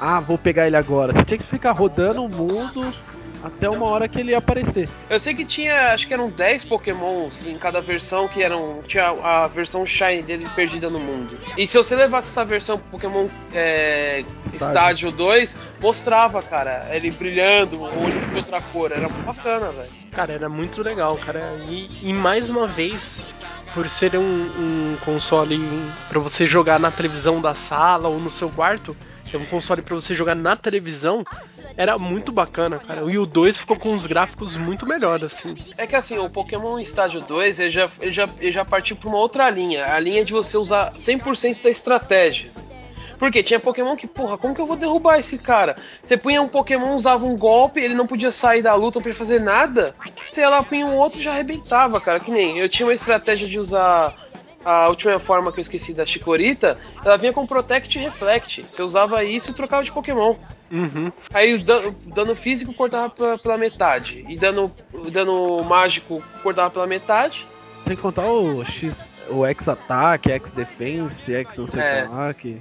Ah, vou pegar ele agora. Você tinha que ficar rodando o mundo até uma hora que ele ia aparecer. Eu sei que tinha, acho que eram 10 pokémons em cada versão que eram. Tinha a versão Shine dele perdida no mundo. E se você levasse essa versão pro Pokémon é, Estádio 2, mostrava, cara, ele brilhando, o olho de outra cor. Era muito bacana, velho. Cara, era muito legal, cara. E, e mais uma vez, por ser um, um console pra você jogar na televisão da sala ou no seu quarto, é um console pra você jogar na televisão, era muito bacana, cara. E o 2 ficou com uns gráficos muito melhores, assim. É que assim, o Pokémon Estádio 2 ele já, ele já, ele já partiu pra uma outra linha. A linha de você usar 100% da estratégia. Porque tinha Pokémon que, porra, como que eu vou derrubar esse cara? Você punha um Pokémon, usava um golpe, ele não podia sair da luta, não podia fazer nada. Você ia lá, punha um outro já arrebentava, cara. Que nem eu tinha uma estratégia de usar a última forma que eu esqueci da Chikorita. Ela vinha com Protect e Reflect. Você usava isso e trocava de Pokémon. Uhum. Aí o dano, dano físico cortava pela, pela metade. E dano, dano mágico cortava pela metade. Sem contar o X. O X-Ataque, X-Defense, X não sei É. que lá, que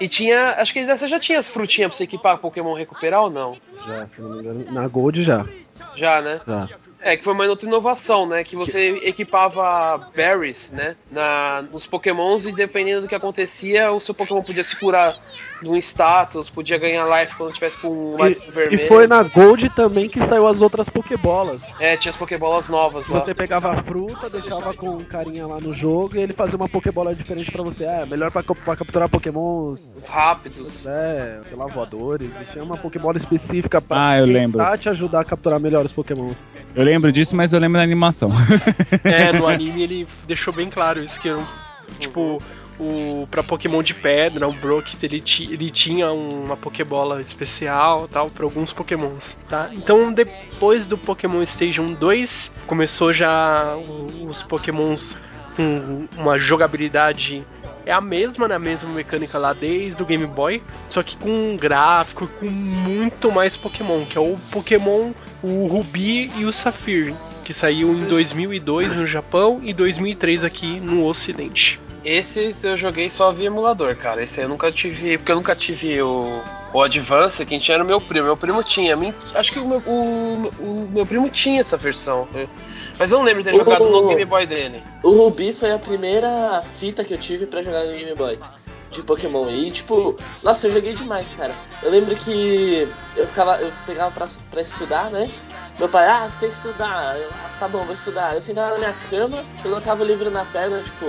E tinha. Acho que você já tinha as frutinhas pra você equipar Pokémon recuperar ou não? já, se não me engano, na Gold já. Já, né? Já. É, que foi uma outra inovação, né? Que você equipava berries, né? Na, nos pokémons e dependendo do que acontecia, o seu pokémon podia se curar de um status, podia ganhar life quando tivesse com um life E, vermelho. e foi na Gold também que saiu as outras Pokébolas. É, tinha as pokébolas novas lá. Você pegava a fruta, deixava com um carinha lá no jogo e ele fazia uma Pokébola diferente pra você. Ah, melhor pra capturar Pokémons. Os rápidos. É, sei lá, voadores. E tinha uma Pokébola específica pra Ah, eu lembro. te ajudar a capturar melhor os Pokémon. Eu lembro disso, mas eu lembro da animação. É, no anime ele deixou bem claro isso, que tipo, o pra Pokémon de pedra, o Brock, ele, ti- ele tinha uma Pokébola especial, tal, para alguns Pokémons, tá? Então, depois do Pokémon Station 2, começou já os Pokémons com uma jogabilidade é a mesma, né? A mesma mecânica lá desde o Game Boy, só que com um gráfico, com muito mais Pokémon, que é o Pokémon, o Ruby e o Safir, que saiu em 2002 no Japão e 2003 aqui no Ocidente. Esse eu joguei só via emulador, cara. Esse eu nunca tive. Porque eu nunca tive o, o Advance, quem tinha era o meu primo. Meu primo tinha. Acho que o meu, o, o meu primo tinha essa versão. Mas eu não lembro de ter O- jogado no Game Boy dele. O Ruby foi a primeira fita que eu tive pra jogar no Game Boy de Pokémon. E tipo, nossa, eu joguei demais, cara. Eu lembro que eu ficava, eu pegava pra, pra estudar, né? Meu pai, ah, você tem que estudar. Eu, ah, tá bom, vou estudar. Eu sentava na minha cama, colocava o livro na perna, tipo,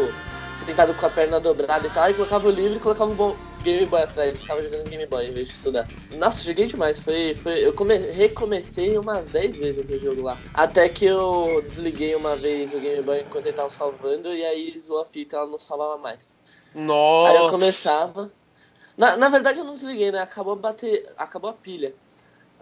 sentado com a perna dobrada e tal, e colocava o livro e colocava o Game Boy atrás. Ficava jogando Game Boy em vez de estudar. Nossa, joguei demais. Foi, foi, eu come, recomecei umas 10 vezes aquele jogo lá. Até que eu desliguei uma vez o Game Boy enquanto ele tava salvando, e aí zoou a fita, ela não salvava mais. Nossa. Aí eu começava. Na, na verdade eu não desliguei, né? Acabou a bater. Acabou a pilha.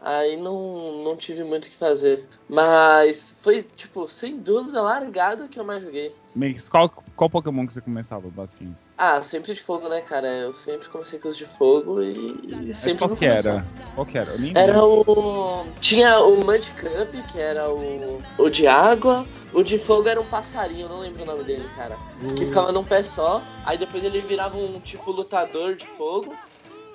Aí não, não tive muito o que fazer. Mas foi, tipo, sem dúvida, largado que eu mais joguei. Mas qual, qual Pokémon que você começava, basicamente? Ah, sempre de fogo, né, cara? Eu sempre comecei com os de fogo e, e Mas sempre qual que era? Qual que era? Era o. Tinha o Mudcup, que era o. O de água. O de fogo era um passarinho, eu não lembro o nome dele, cara. Que ficava num pé só. Aí depois ele virava um tipo lutador de fogo.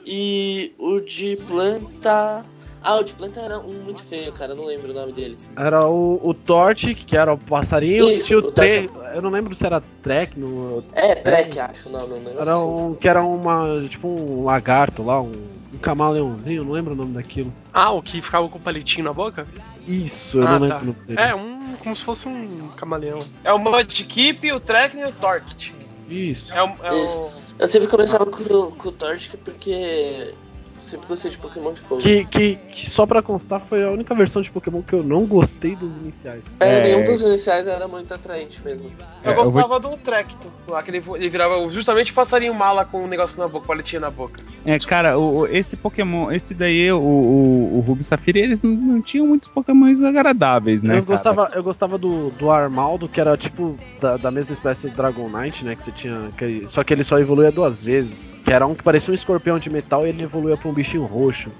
E o de planta. Ah, o de planta era um muito feio, cara. Eu não lembro o nome dele. Era o, o Torte, que era o passarinho, Isso, e o o Tre... Eu não lembro se era Trek, no... É, Trek, acho o nome. Era um que era uma, tipo um lagarto lá, um, um camaleãozinho, não lembro o nome daquilo. Ah, o que ficava com o palitinho na boca? Isso, eu Ah, não tá. lembro o nome dele. É, um. como se fosse um camaleão. É o Mudkip, o Trekking e o Torque. Isso. É o. É o... Isso. Eu sempre começava com, o- com o Torchic porque sempre gostei de Pokémon de fogo. Que, que, que só pra constar foi a única versão de Pokémon que eu não gostei dos iniciais. É, É. nenhum dos iniciais era muito atraente mesmo. Eu É, eu gostava do Trecto, lá que ele, ele virava justamente o passarinho mala com um negócio na boca, palitinha na boca. É, cara, o, o- esse Pokémon, esse daí, o, o, o Ruby e Safira, eles não, não tinham muitos Pokémons agradáveis, né? eu, cara? gostava, eu gostava do, do Armaldo, que era tipo da, da mesma espécie do Dragonite, né? Que você tinha. que- só que ele só evoluía duas vezes. Que era um que parecia um escorpião de metal e ele evoluía pra um bichinho roxo.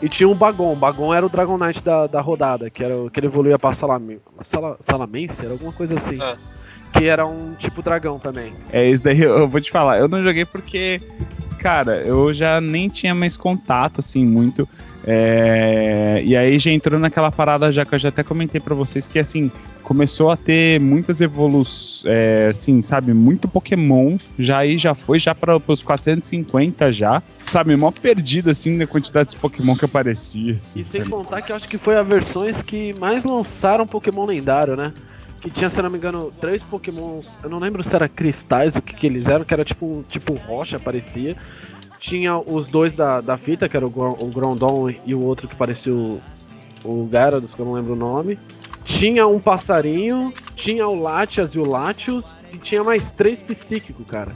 E tinha um Bagon. O Bagon era o Dragonite da, da rodada, que era o que ele evoluía pra Salame, Sala, Salamense, era alguma coisa assim. Ah. Que era um tipo dragão também. É, isso daí eu, eu vou te falar. Eu não joguei porque, cara, eu já nem tinha mais contato, assim, muito. É, e aí já entrou naquela parada já que eu já até comentei pra vocês que, assim, começou a ter muitas evoluções, é, assim, sabe, muito Pokémon. Já aí já foi já para os 450 já. Sabe, mó perdido, assim, na quantidade de Pokémon que aparecia, assim. E sem sabe? contar que eu acho que foi a versões que mais lançaram Pokémon lendário, né? Que tinha, se não me engano, três Pokémons. Eu não lembro se era cristais, o que, que eles eram, que era tipo, tipo rocha, parecia. Tinha os dois da, da fita, que era o, o Grondon e o outro que parecia o, o Gyarados, que eu não lembro o nome. Tinha um passarinho, tinha o Latias e o Latios, e tinha mais três psíquicos, cara.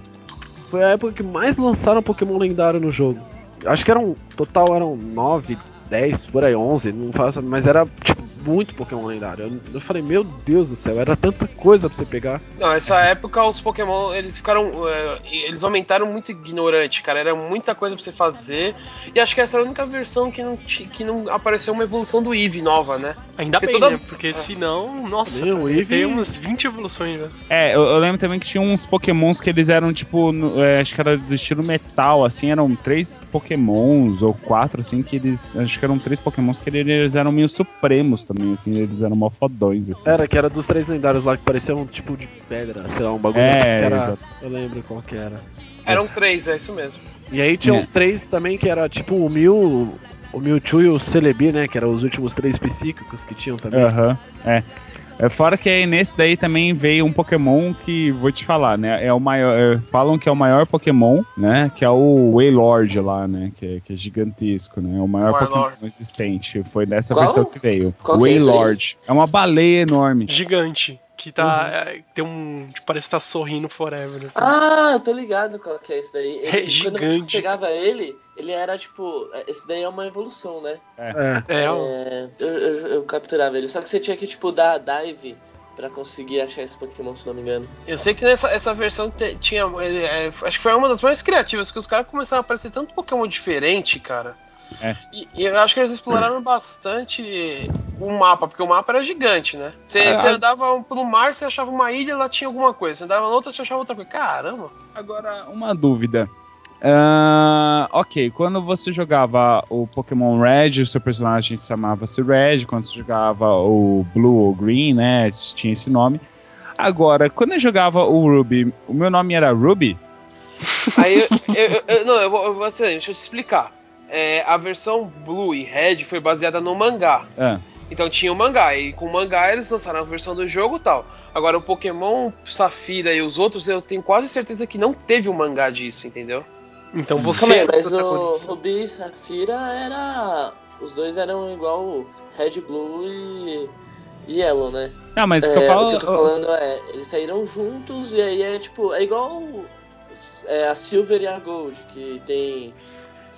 Foi a época que mais lançaram Pokémon lendário no jogo. Acho que eram. Total eram 9, 10, por aí, 11, não faço, mas era tipo muito Pokémon lendário. Eu, eu falei, meu Deus do céu, era tanta coisa pra você pegar. Não, essa época os Pokémon, eles ficaram. é, eles aumentaram muito ignorante, cara. Era muita coisa pra você fazer. E acho que essa era a única versão que não, que não apareceu uma evolução do Eevee nova, né? Ainda Porque bem, toda- né? Porque senão, nossa, Meu, o tem Eevee- umas 20 evoluções né? É, eu, eu lembro também que tinha uns pokémons que eles eram, tipo, no- é, acho que era do estilo metal, assim, eram três pokémons, ou quatro, assim, que eles, acho que eram três pokémons que eles eram meio supremos também, assim, eles eram mó fodões, assim. Era que era dos três lendários lá que parecia um tipo de pedra, sei lá, um bagulho É, assim que era. exato. Eu lembro qual que era. Eram três, é isso mesmo. E aí tinha É. uns três também que era tipo o Mew, o Mewtwo e o Celebi, né? Que eram os últimos três psíquicos que tinham também. Aham, é. É, Fora que aí nesse daí também veio um Pokémon que, vou te falar, né? É o maior. é, falam que é o maior Pokémon, né? Que é o Waylord lá, né? Que é, que é gigantesco, né? É o maior Warlord. Pokémon existente. Foi dessa Qual? versão que veio. Qual que é? Waylord. É uma baleia enorme. Gigante. Que tá. é, tem um. tipo, parece que tá sorrindo forever. Assim. Ah, eu tô ligado qual que é esse daí. Ele, É Quando você gigante. pegava ele, ele era tipo. Esse daí é uma evolução, né? É. é, ó. É, eu, eu- eu capturava ele. Só que você tinha que, tipo, dar dive pra conseguir achar esse Pokémon, se não me engano. Eu sei que nessa essa versão te- tinha. ele, é, acho que foi uma das mais criativas, que os caras começaram a aparecer tanto Pokémon diferente, cara. É. E, e eu acho que eles exploraram bastante o mapa, porque o mapa era gigante, né? Você, É, você andava pelo mar, você achava uma ilha, lá tinha alguma coisa. Você andava na outra, você achava outra coisa. Caramba! Agora, uma dúvida. Ah, ok, quando você jogava o Pokémon Red, o seu personagem se chamava-se Red. Quando você jogava o Blue ou Green, né? Tinha esse nome. Agora, quando eu jogava o Ruby, o meu nome era Ruby? Aí eu, eu- eu- eu- não, eu vou, eu vou assim, deixa eu te explicar. É, a versão Blue e Red foi baseada no mangá. Ah, Então tinha o mangá, e com o mangá eles lançaram a versão do jogo e tal. Agora o Pokémon Safira e os outros, eu tenho quase certeza que não teve um mangá disso, entendeu? Então Calma você aí, é o mas o protagonista. Ruby e Safira era. Os dois eram igual Red, Blue e. e Yellow, né? não, mas É, o que eu falo. o que eu tô falando é, eles saíram juntos e aí é tipo, é igual é, a Silver e a Gold, que tem.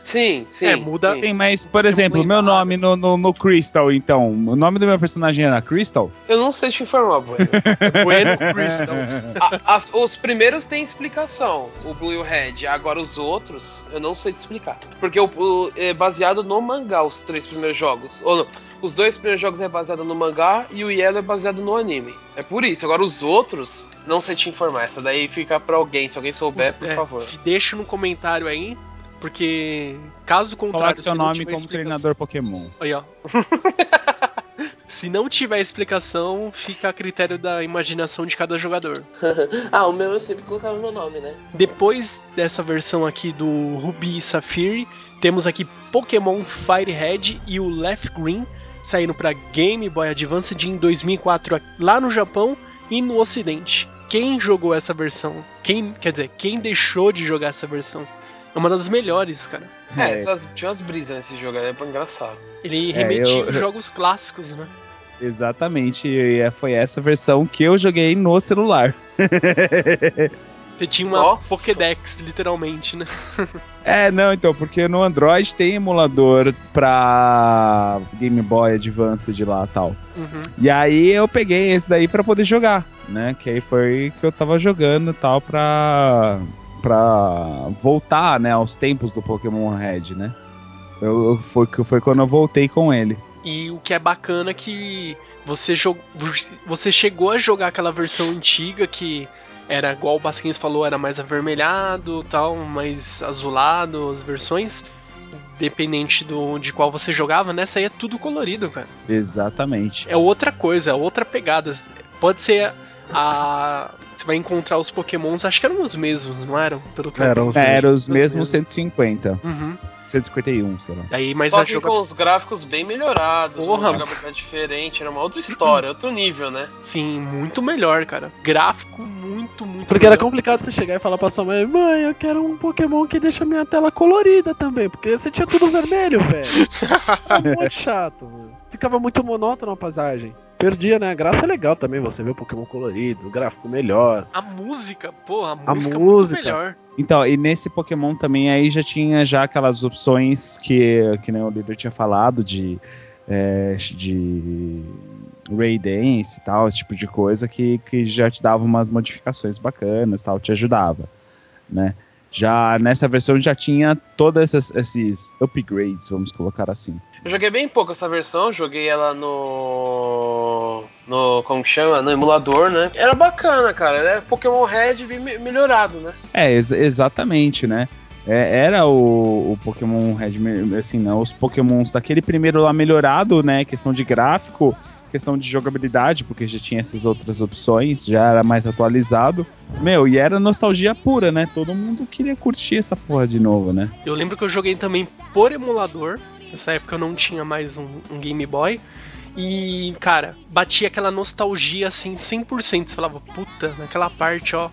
Sim, sim. É, muda- sim. Tem, mas, por exemplo, o meu nome no, no, no Crystal, então. O nome do meu personagem era Crystal? Eu não sei te informar, Bueno. Bueno Crystal. A- as- os primeiros têm explicação, o Blue e o Red. Agora os outros, eu não sei te explicar. Porque o, o- é baseado no mangá, os três primeiros jogos. Ou não, os dois primeiros jogos é baseado no mangá e o Yellow é baseado no anime. É por isso. Agora os outros, não sei te informar. Essa daí fica pra alguém. Se alguém souber, por É, favor. Deixa no comentário aí, porque caso contrário, Coloque seu nome como explicação- treinador Pokémon. Aí, ó. Se não tiver explicação, fica a critério da imaginação de cada jogador. ah, o meu eu sempre colocava meu nome, né? Depois dessa versão aqui do Ruby e Sapphire, temos aqui Pokémon Fire Red e o Left Green saindo para Game Boy Advance em 2004 lá no Japão e no Ocidente. Quem jogou essa versão? Quem, quer dizer, quem deixou de jogar essa versão? É uma das melhores, cara. É, É. essas- tinha umas brisas nesse jogo, era engraçado. Ele É, remetia eu- os jogos clássicos, né? Exatamente, e é- foi essa versão que eu joguei no celular. Você tinha uma Nossa. Pokédex, literalmente, né? É, não, então, porque no Android tem emulador pra Game Boy Advance de lá e tal. Uhum. E aí eu peguei esse daí pra poder jogar, né? Que aí foi que eu tava jogando e tal pra, pra voltar, né, aos tempos do Pokémon Red, né? Eu, eu- foi, que- foi quando eu voltei com ele. E o que é bacana é que você, jog... você chegou a jogar aquela versão antiga que era igual o Basquins falou, era mais avermelhado, tal, mais azulado as versões. Dependente do, de qual você jogava, nessa aí é tudo colorido, cara. Exatamente. É outra coisa, é outra pegada. Pode ser a. Você vai encontrar os pokémons, acho que eram os mesmos, não eram? Pelo que eu Eram os. É, eram os Os mesmos mesmos. 150. Uhum. 151, sei lá. Daí, mas Só que joga... com os gráficos bem melhorados, Porra. uma jogabilidade diferente, era uma outra história, outro nível, né? Sim, muito melhor, cara. Gráfico muito, muito Porque era melhor. complicado você chegar e falar pra sua mãe, mãe, eu quero um Pokémon que deixa minha tela colorida também, porque você tinha tudo vermelho, velho. Era muito chato, mano. Ficava muito monótono a paisagem. Perdia, né? A graça é legal também, você vê o Pokémon colorido, o gráfico melhor. A música, porra, a A música, música. muito melhor. Então, e nesse Pokémon também aí já tinha já aquelas opções que, que nem o líder tinha falado de, é, de Ray Dance e tal, esse tipo de coisa que, que já te dava umas modificações bacanas tal, te ajudava, né? Já nessa versão já tinha todos esses, upgrades, vamos colocar assim. Eu joguei bem pouco essa versão, joguei ela no. no. como que chama? No emulador, né? Era bacana, cara. Era Pokémon Red melhorado, né? É, ex- exatamente, né? É, era o, o Pokémon Red, assim, né? Os Pokémons daquele primeiro lá melhorado, né? Questão de gráfico, questão de jogabilidade, porque já tinha essas outras opções, já era mais atualizado. Meu, e era nostalgia pura, né? Todo mundo queria curtir essa porra de novo, né? Eu lembro que eu joguei também por emulador. Nessa época eu não tinha mais um, um Game Boy. E, cara, batia aquela nostalgia assim 100%. Você falava, puta, naquela parte, ó.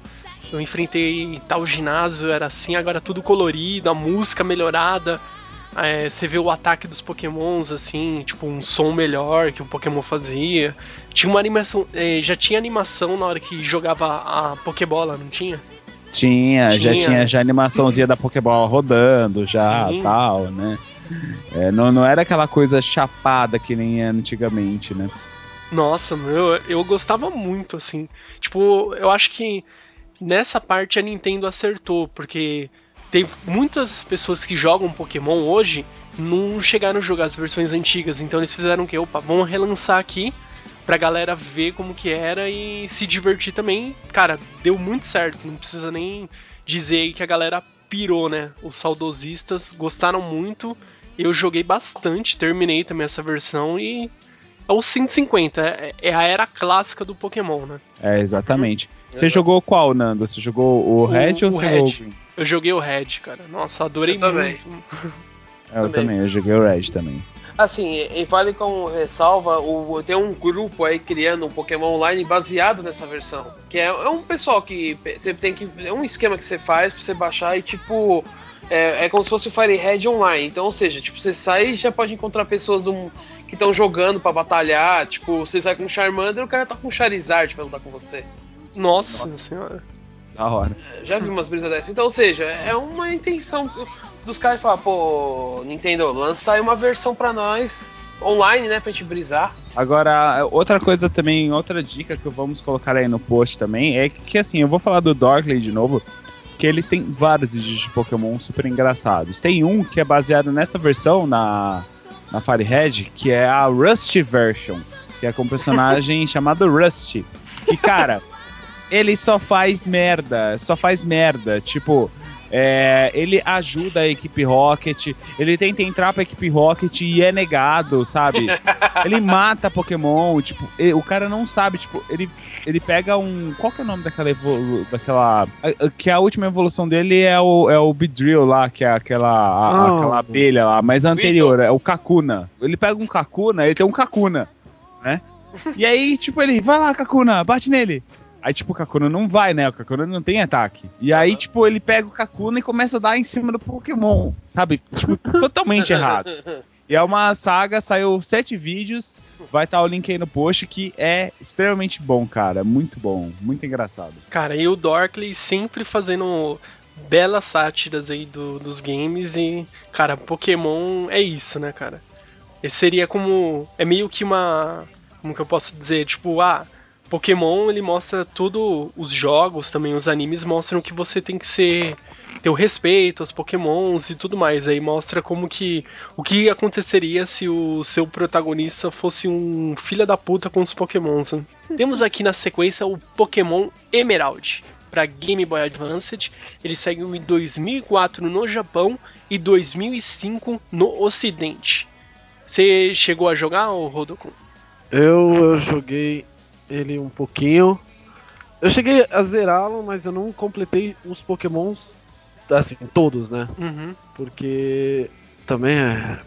Eu enfrentei tal ginásio, era assim, agora tudo colorido, a música melhorada. É, você vê o ataque dos pokémons, assim, tipo, um som melhor que o Pokémon fazia. Tinha uma animação. é, já tinha animação na hora que jogava a Pokébola, não tinha? Tinha, já Tinha. tinha já animaçãozinha da Pokébola rodando, já, Sim. tal, né? É, não, não era aquela coisa chapada que nem era antigamente, né? Nossa, meu, eu gostava muito, assim. Tipo, eu acho que nessa parte a Nintendo acertou, porque tem muitas pessoas que jogam Pokémon hoje não chegaram a jogar as versões antigas, então eles fizeram o quê? Opa, vamos relançar aqui pra galera ver como que era e se divertir também. Cara, deu muito certo, não precisa nem dizer que a galera pirou, né? Os saudosistas gostaram muito. Eu joguei bastante, terminei também essa versão e é o 150, é, é a era clássica do Pokémon, né? É, exatamente. Você Exato. jogou qual, Nando? Você jogou o O- Red ou o você Red. jogou? Eu joguei o Red, cara. Nossa, adorei Eu também. muito. É, Eu Também. também, eu joguei o Red também. Assim, e vale como ressalva, o, tem um grupo aí criando um Pokémon Online baseado nessa versão. Que é, é um pessoal que você tem que. É um esquema que você faz pra você baixar e tipo. É, é como se fosse o Fire Red online. Então, ou seja, tipo, você sai e já pode encontrar pessoas do, que estão jogando pra batalhar. Tipo, você sai com um Charmander e o cara tá com um Charizard pra lutar com você. Nossa, senhora. Da hora. Já vi umas brisas dessas. Então, ou seja, é uma intenção dos caras falar, pô, Nintendo, lança aí uma versão pra nós online, né, pra gente brisar. Agora, outra coisa também, outra dica que vamos colocar aí no post também é que, assim, eu vou falar do Dorkley de novo, que eles têm vários vídeos de Pokémon super engraçados. Tem um que é baseado nessa versão, na, na Fire Red, que é a Rusty version, que é com um personagem chamado Rusty. E, cara, ele só faz merda, só faz merda. Tipo, é, ele ajuda a equipe Rocket, ele tenta entrar pra equipe Rocket e é negado, sabe? ele mata Pokémon, tipo, e- o cara não sabe, tipo, ele, ele pega um. Qual que é o nome daquela evolu daquela. a- a- Que a última evolução dele é o, é o Beedrill lá, que é aquela, a- Ah. aquela abelha lá, mas a anterior, é o Kakuna. Ele pega um Kakuna, ele tem um Kakuna, né? E aí, tipo, ele, vai lá, Kakuna, bate nele. Aí, tipo, o Kakuna não vai, né? O Kakuna não tem ataque. E aí, tipo, ele pega o Kakuna e começa a dar em cima do Pokémon. Sabe? Tipo, totalmente errado. E é uma saga, saiu sete vídeos. Vai estar o link aí no post, que é extremamente bom, cara. Muito bom, muito engraçado. Cara, e o Dorkley sempre fazendo belas sátiras aí do- dos games e, cara, Pokémon é isso, né, cara? Ele seria como. É meio que uma. Como que eu posso dizer? Tipo, ah, Pokémon ele mostra tudo. Os jogos também, os animes mostram que você tem que ser. ter o respeito aos Pokémons e tudo mais. Aí mostra como que. O que aconteceria se o seu protagonista fosse um filho da puta com os Pokémons. Né? Temos aqui na sequência o Pokémon Emerald para Game Boy Advance. Ele saiu em 2004 no Japão e 2005 no Ocidente. Você chegou a jogar, o Rodokun? Eu, eu joguei ele um pouquinho. Eu cheguei a zerá-lo, mas eu não completei os pokémons, assim, todos, né? Uhum. Porque também é...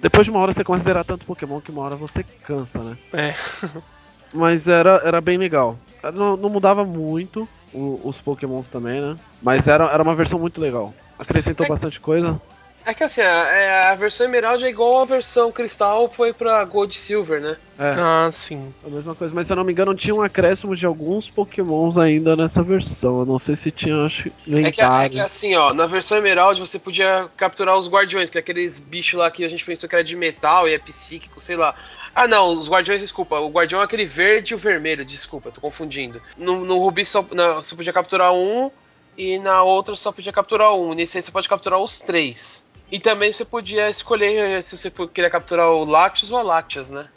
Depois de uma hora você começa a zerar tanto pokémon que uma hora você cansa, né? É. Mas era, era bem legal. Não, não mudava muito o- os pokémons também, né? Mas era, era uma versão muito legal. Acrescentou É- bastante coisa. É que assim, a, é, a versão Emerald é igual a versão Cristal foi pra Gold e Silver, né? É, Ah, sim. a mesma coisa. Mas se eu não me engano, tinha um acréscimo de alguns pokémons ainda nessa versão. Eu não sei se tinha, acho, É que, é que assim, ó, na versão Emerald você podia capturar os guardiões, que é aqueles bichos lá que a gente pensou que era de metal e é psíquico, sei lá. Ah não, os guardiões, desculpa, o guardião é aquele verde e o vermelho, desculpa, tô confundindo. No, no Rubi só, na, você podia capturar um e na outra só podia capturar um. Nesse aí você pode capturar os três. E também você podia escolher eh, se você queria capturar o Lactus ou a Lactias, né?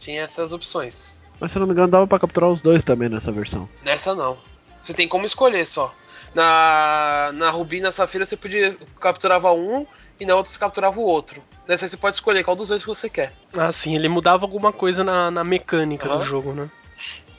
Tinha essas opções. Mas se eu não me engano, dava pra capturar os dois também nessa versão. Nessa não. Você tem como escolher só. Na, na Rubi e na Safira você podia capturava um e na outra você capturava o outro. Nessa aí você pode escolher qual dos dois que você quer. Ah, sim, ele mudava alguma coisa na, na mecânica Aham. do jogo, né?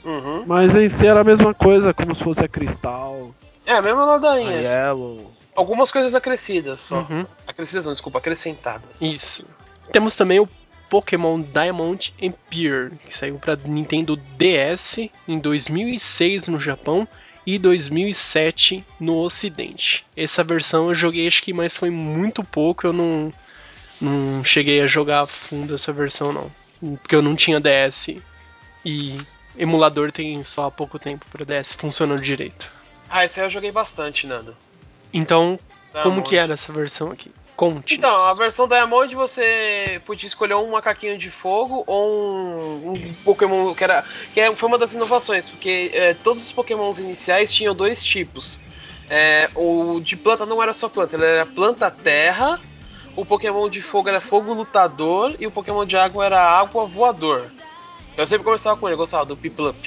Uhum. Mas em si era a mesma coisa, como se fosse a Cristal, É, a mesma a ladainha. Yellow. Algumas coisas acrescidas só. Uhum. Acrescidas não, desculpa, acrescentadas. Isso. Temos também o Pokémon Diamond and Pearl, que saiu para Nintendo DS em 2006 no Japão e 2007 no Ocidente. Essa versão eu joguei acho que mas foi muito pouco, eu não não cheguei a jogar a fundo essa versão não, porque eu não tinha DS e emulador tem só há pouco tempo para DS funcionando direito. Ah, esse aí eu joguei bastante, Nando. Então, como que era essa versão aqui? Conte. Então, a versão Diamond você podia escolher um macaquinho de fogo ou um, um Pokémon que era. que é- foi uma das inovações, porque é, todos os Pokémons iniciais tinham dois tipos. É, o de planta não era só planta, ele era planta-terra, o Pokémon de fogo era fogo lutador e o Pokémon de água era água voador. Eu sempre começava com ele, eu gostava do Piplup.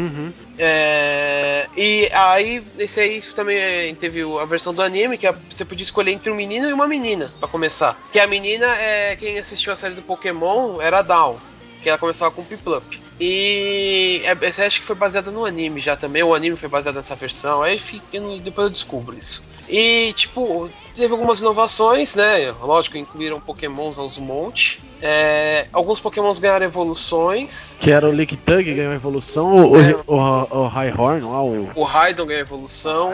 Uhum. É, e aí, esse aí também é, teve a versão do anime, que é- você podia escolher entre um menino e uma menina, pra começar. Que a menina, é quem assistiu a série do Pokémon, era a Dawn, que ela começava com Piplup. E é, essa acho que foi baseada no anime já também, o anime foi baseado nessa versão, aí depois eu descubro isso. E, tipo, teve algumas inovações, né? Lógico, incluíram Pokémons aos monte. É, alguns Pokémons ganharam evoluções. Que era o Licktug, ganhou a evolução, o, o, É. o, o Highhorn lá, o. O Raidon ganhou evolução.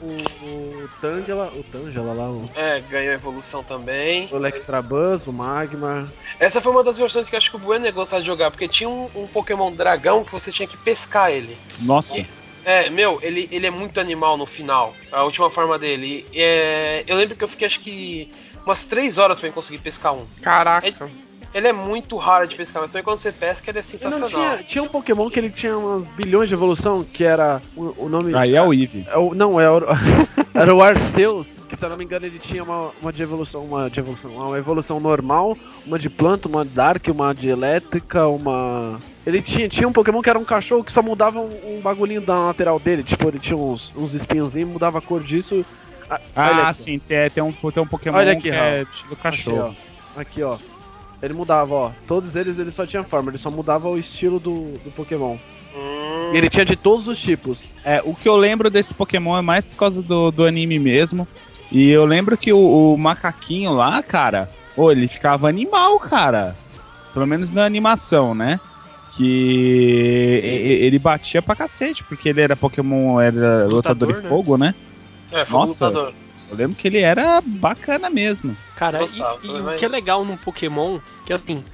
O, o Tangela, o Tangela lá, o, É, ganhou evolução também. o Electabuzz, o Magmar. Essa foi uma das versões que eu acho que o Bueno gostava de jogar, porque tinha um, um Pokémon dragão que você tinha que pescar ele. Nossa. É, meu, ele, ele é muito animal no final, a última forma dele. É, eu lembro que eu fiquei acho que umas 3 horas pra eu conseguir pescar um. Caraca. Ele é muito raro de pescar, mas também quando você pesca ele é não sensacional. tinha, tinha um Pokémon que ele tinha umas bilhões de evolução, que era o, o nome. Aí é o Eevee. É o- não, é o, era o Arceus, se eu não me engano ele tinha uma, uma de evolução, uma de evolução, uma evolução normal, uma de planta, uma dark, uma de elétrica, uma. Ele tinha, tinha um Pokémon que era um cachorro que só mudava um, um bagulhinho da lateral dele, tipo, ele tinha uns, uns espinhozinhos, mudava a cor disso. Ah, Ah, sim, tem, tem, um, tem um Pokémon Olha aqui, que é estilo cachorro. Aqui, ó. Aqui, ó. Ele mudava, ó. Todos eles ele só tinha forma, ele só mudava o estilo do, do Pokémon. E ele tinha de todos os tipos. É, o que eu lembro desse Pokémon é mais por causa do, do anime mesmo. E eu lembro que o, o macaquinho lá, cara, ô, ele ficava animal, cara. Pelo menos na animação, né? que ele batia pra cacete, porque ele era Pokémon, era lutador, Lutador, de né? fogo, né? É, foi Nossa. lutador. Eu lembro que ele era bacana mesmo. Cara, e, Gostava, e o que é legal no Pokémon, que assim,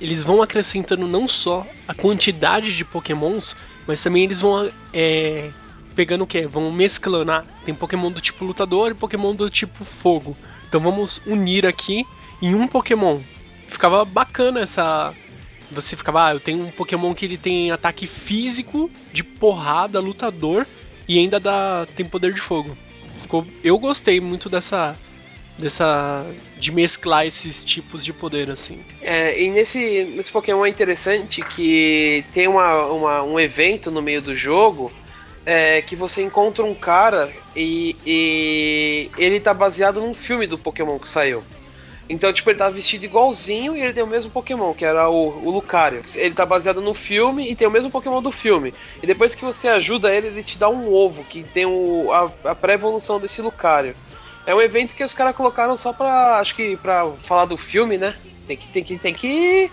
eles vão acrescentando não só a quantidade de Pokémons, mas também eles vão é, pegando o que? Vão mesclando. Ah, tem Pokémon do tipo lutador e Pokémon do tipo fogo. Então vamos unir aqui em um Pokémon. Ficava bacana essa. Você ficava, ah, eu tenho um Pokémon que ele tem ataque físico, de porrada, lutador, e ainda dá, tem poder de fogo. Ficou, eu gostei muito dessa dessa de mesclar esses tipos de poder assim. É, e nesse, nesse Pokémon é interessante que tem uma, uma- um evento no meio do jogo é, que você encontra um cara e, e ele tá baseado num filme do Pokémon que saiu. Então, tipo, ele tá vestido igualzinho e ele tem o mesmo Pokémon, que era o, o Lucario. Ele tá baseado no filme e tem o mesmo Pokémon do filme. E depois que você ajuda ele, ele te dá um ovo, que tem o, a, a pré-evolução desse Lucario. É um evento que os caras colocaram só pra. Acho que pra falar do filme, né? Tem que. Tem que. Tem que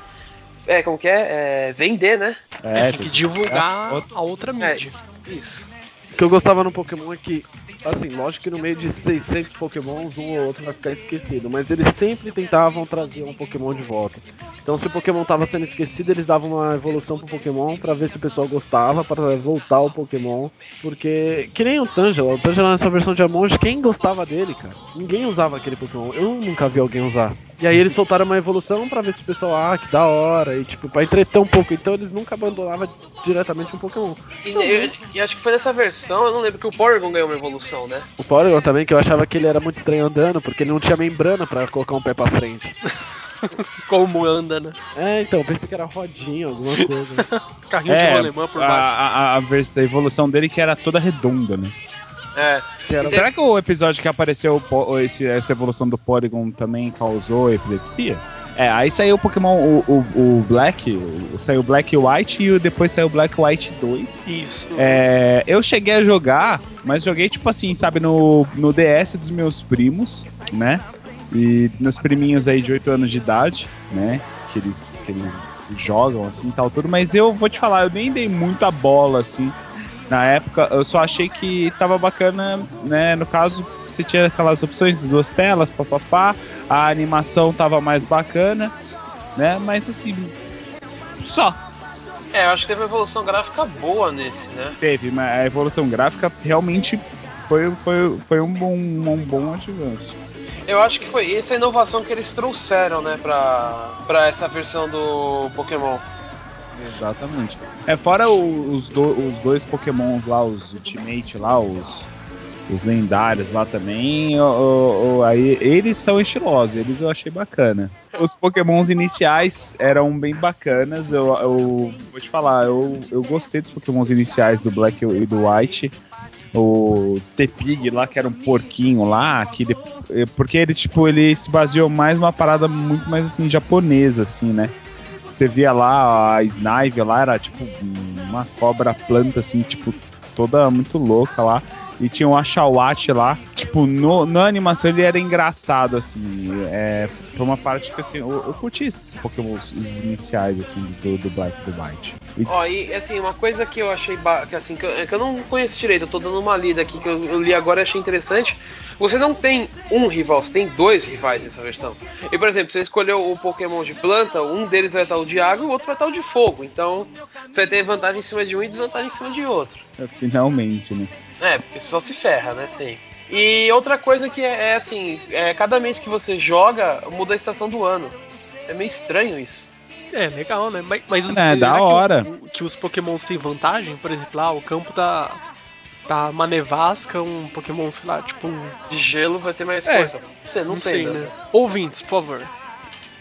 é, como que é? É, vender, né? É, tem que divulgar é, a outra mídia. Isso. O que eu gostava no Pokémon é que, assim, lógico que no meio de 600 Pokémons, um ou outro vai ficar esquecido, mas eles sempre tentavam trazer um Pokémon de volta. Então, se o Pokémon tava sendo esquecido, eles davam uma evolução pro Pokémon pra ver se o pessoal gostava, pra voltar o Pokémon. Porque, que nem o Tangela, o Tangela nessa versão de Among, quem gostava dele, cara? Ninguém usava aquele Pokémon, eu nunca vi alguém usar. E aí eles soltaram uma evolução pra ver se o pessoal, ah, que da hora, e tipo, pra entreter um pouco. Então eles nunca abandonavam diretamente um Pokémon. E, eu- e acho que foi nessa versão, eu não lembro que o Porygon ganhou uma evolução, né? O Porygon também, que eu achava que ele era muito estranho andando, porque ele não tinha membrana pra colocar um pé pra frente. Como anda, né? É, então, eu pensei que era rodinha, alguma coisa. Carrinho de É, rolemã por a, baixo. a, a, vers- a evolução dele que era toda redonda, né? É. Será que o episódio que apareceu esse- essa evolução do Porygon também causou epilepsia? É, aí saiu o Pokémon, o, o, o Black, o- saiu o Black e White e o- depois saiu o Black White 2. Isso. É, eu cheguei a jogar, mas joguei tipo assim, sabe, no, no DS dos meus primos, né? E meus priminhos aí de 8 anos de idade, né? Que eles, que eles jogam assim e tal, tudo. Mas eu vou te falar, eu nem dei muita bola assim. Na época, eu só achei que tava bacana, né? No caso, você tinha aquelas opções de duas telas, papapá. A animação tava mais bacana, né? Mas assim, só. É, eu acho que teve uma evolução gráfica boa nesse, né? Teve, mas a evolução gráfica realmente foi, foi, foi um bom, um bom avanço. Eu acho que foi essa inovação que eles trouxeram, né, pra, pra essa versão do Pokémon. Exatamente. É, fora os, do- os dois pokémons lá, os Ultimate lá, os, os lendários lá também, o- o- aí, eles são estilosos, eles eu achei bacana. Os pokémons iniciais eram bem bacanas, eu, eu vou te falar, eu, eu gostei dos pokémons iniciais do Black e do White. O Tepig lá, que era um porquinho lá, que porque ele, tipo, ele se baseou mais numa parada muito mais, assim, japonesa, assim, né? Você via lá a Snive lá, era tipo uma cobra planta, assim, tipo, toda muito louca lá. E tinha um Achawat lá. Tipo, no, na animação ele era engraçado, assim. É, foi uma parte que assim, eu, eu curti esses Pokémon os iniciais, assim, do, do Black do White. Ó, e assim, uma coisa que eu achei que, assim, que eu, é que eu não conheço direito, eu tô dando uma lida aqui que eu, eu li agora e achei interessante. Você não tem um rival, você tem dois rivais nessa versão. E por exemplo, você escolheu o Pokémon de planta, um deles vai estar o de água e o outro vai estar o de fogo. Então você vai ter vantagem em cima de um e desvantagem em cima de outro. finalmente, né? É, porque só se ferra, né, sim. E outra coisa que é, é assim, é, cada mês que você joga, muda a estação do ano. É meio estranho isso. É, legal, né? Mas, mas você- É, da que hora. o- Que, os pokémons têm vantagem? Por exemplo, lá, o campo tá. Tá uma nevasca, um pokémon, sei lá, tipo um. De gelo vai ter mais É, força. Você não, sei, né? Ouvintes, por favor.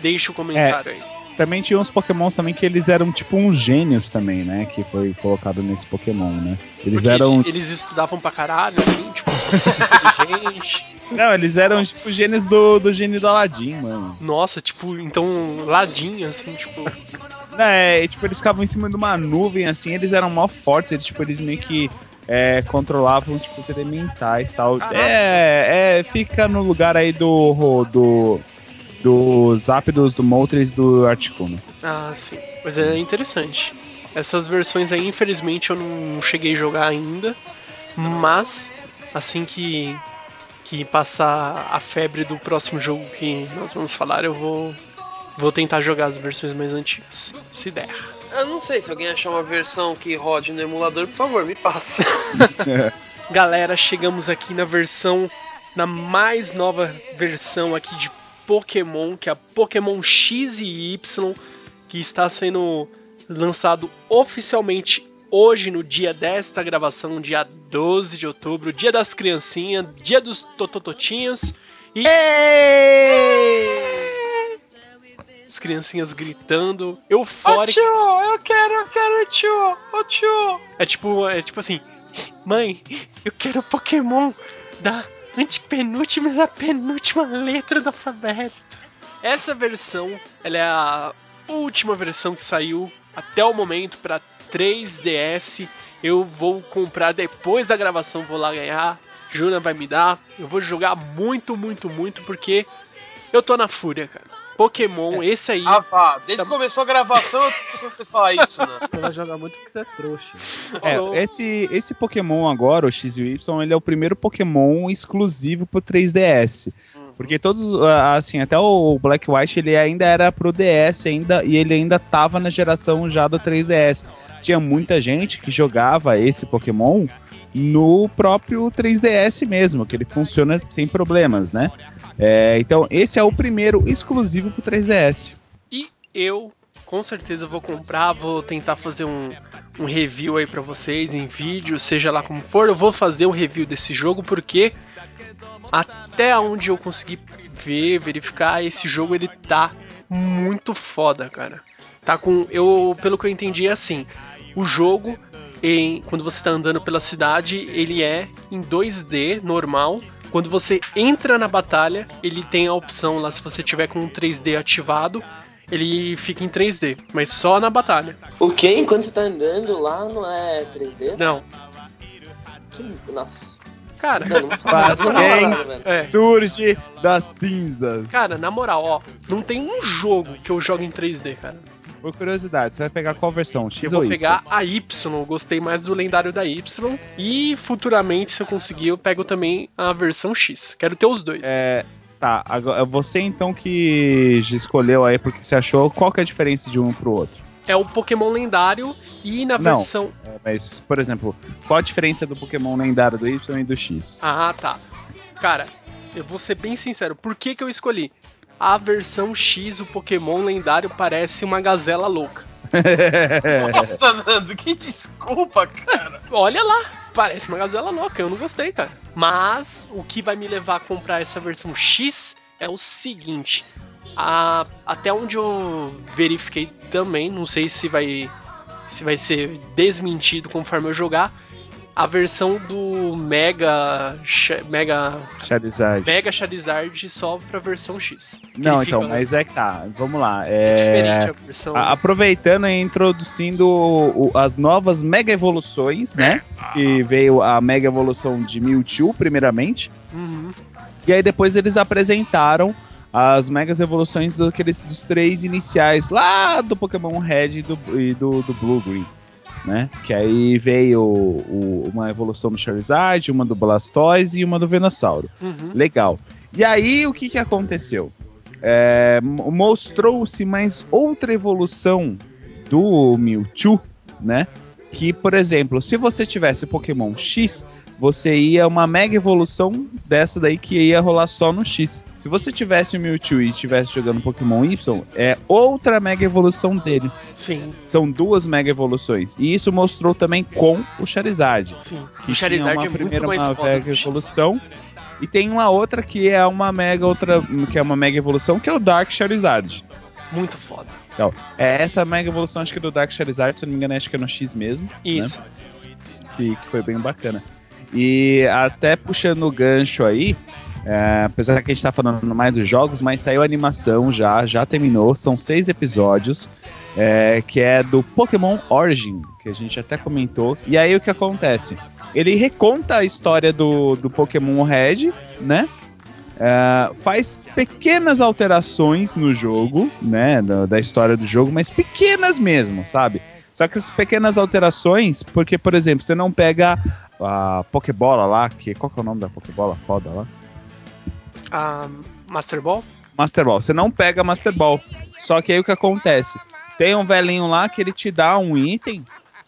Deixa o comentário aí. Também tinha uns pokémons também que eles eram tipo uns gênios também, né? Que foi colocado nesse Pokémon, né? Eles Porque eram. Eles estudavam pra caralho, assim, tipo, inteligente. Não, eles eram tipo gênios do, do gênio do Aladdin, mano. Nossa, tipo, então, ladinho, assim, tipo. É, e, tipo, eles ficavam em cima de uma nuvem, assim, eles eram mó fortes, eles, tipo, eles meio que é, controlavam, tipo, os elementais e tal. Caraca. É, é, fica no lugar aí do. do. Dos Zapdos, do Moltres do Articuno. Ah, sim. Mas é interessante. Essas versões aí, infelizmente, eu não cheguei a jogar ainda. Mas, assim que, que passar a febre do próximo jogo que nós vamos falar, eu vou, vou tentar jogar as versões mais antigas. Se der. Eu não sei, se alguém achar uma versão que rode no emulador, por favor, me passa. Galera, chegamos aqui na versão, na mais nova versão aqui de Pokémon, que é a Pokémon X e Y, que está sendo lançado oficialmente hoje, no dia desta gravação, dia 12 de outubro, dia das criancinhas, dia dos totototinhos. E. As criancinhas gritando, Ô eufóricas. tio, eu quero, eu quero tio, ô tio. É tipo, é tipo assim, mãe, eu quero Pokémon da antepenúltima da penúltima letra do alfabeto. Essa versão, ela é a última versão que saiu até o momento para 3DS. Eu vou comprar depois da gravação, vou lá ganhar. Juna vai me dar. Eu vou jogar muito, muito, muito porque eu tô na fúria, cara. Pokémon, esse aí. Ah, vá, desde que começou a gravação, eu tô com você falar isso, né? Vai jogar muito porque você é trouxa. É, esse, esse Pokémon agora, o X e o Y, ele é o primeiro Pokémon exclusivo pro 3DS. Porque todos, ah, assim, até o Black White, ele ainda era pro DS ainda, e ele ainda tava na geração já do 3DS. Tinha muita gente que jogava esse Pokémon no próprio 3DS mesmo, que ele funciona sem problemas, né? É, então, esse é o primeiro exclusivo pro 3DS. E eu, com certeza, vou comprar, vou tentar fazer um, um review aí pra vocês em vídeo, seja lá como for. Eu vou fazer um review desse jogo porque até onde eu consegui ver, verificar, esse jogo ele tá muito foda, cara. Tá com eu, pelo que eu entendi é assim, o jogo em quando você tá andando pela cidade, ele é em 2D normal. Quando você entra na batalha, ele tem a opção lá se você tiver com um 3D ativado, ele fica em 3D, mas só na batalha. O que? Enquanto você tá andando lá não é 3D? Não, Que... Nossa. Cara, velho. é. surge das cinzas? Cara, na moral, ó, não tem um jogo que eu jogo em 3D, cara. Por curiosidade, você vai pegar qual versão? X Eu vou ou Y? pegar a Y, eu gostei mais do lendário da Y. E futuramente, se eu conseguir, eu pego também a versão X. Quero ter os dois. É, tá, agora você então que escolheu aí porque você achou, qual que é a diferença de um pro outro? É o Pokémon lendário e na Não. versão. É, mas, por exemplo, qual a diferença do Pokémon lendário do Y e do X? Ah, tá. Cara, eu vou ser bem sincero. Por que, que eu escolhi? A versão X, o Pokémon lendário, parece uma gazela louca. Nossa, Nando, que desculpa, cara. Olha lá, parece uma gazela louca, eu não gostei, cara. Mas o que vai me levar a comprar essa versão X é o seguinte. A- até onde eu verifiquei também, não sei se vai se vai ser desmentido conforme eu jogar. A versão do Mega Mega Charizard. Mega Charizard só pra versão X. Não, então, fica mas é que tá. Vamos lá. diferente É, a versão. a- aproveitando e introduzindo o- as novas Mega Evoluções, né? Que veio a Mega Evolução de Mewtwo, primeiramente. Uhum. E aí depois eles apresentaram as megas evoluções do, aqueles, dos três iniciais lá do Pokémon Red e do, e do, do Blue Green. Né? Que aí veio o- uma evolução do Charizard, uma do Blastoise e uma do Venossauro. Uhum. Legal. E aí o que, que aconteceu? É, mo- Mostrou-se mais outra evolução do Mewtwo, né? Que, por exemplo, se você tivesse o Pokémon X, você ia uma mega evolução dessa daí que ia rolar só no X. Se você tivesse o Mewtwo e estivesse jogando Pokémon Y, é outra mega evolução dele. Sim, São duas mega evoluções. E isso mostrou também com o Charizard. sim. Que o Charizard tinha uma é muito primeira mais uma mega evolução. E tem uma outra que é uma mega outra, que é uma mega evolução, que é o Dark Charizard. Muito foda. É essa mega evolução acho que é do Dark Charizard, se eu não me engano, acho que é no X mesmo. Isso. que, que foi bem bacana. E até puxando o gancho aí, é, apesar que a gente tá falando mais dos jogos, mas saiu a animação já, já terminou, são seis episódios, é, que é do Pokémon Origin, que a gente até comentou. E aí o que acontece? Ele reconta a história do, do Pokémon Red, né? É, faz pequenas alterações no jogo, né? Da, da história do jogo, mas pequenas mesmo, sabe? Só que essas pequenas alterações, porque, por exemplo, você não pega a Pokébola lá, que qual que é o nome da Pokébola foda lá? A Master Ball? Master Ball. Você não pega Master Ball. Só que aí o que acontece? Tem um velhinho lá que ele te dá um item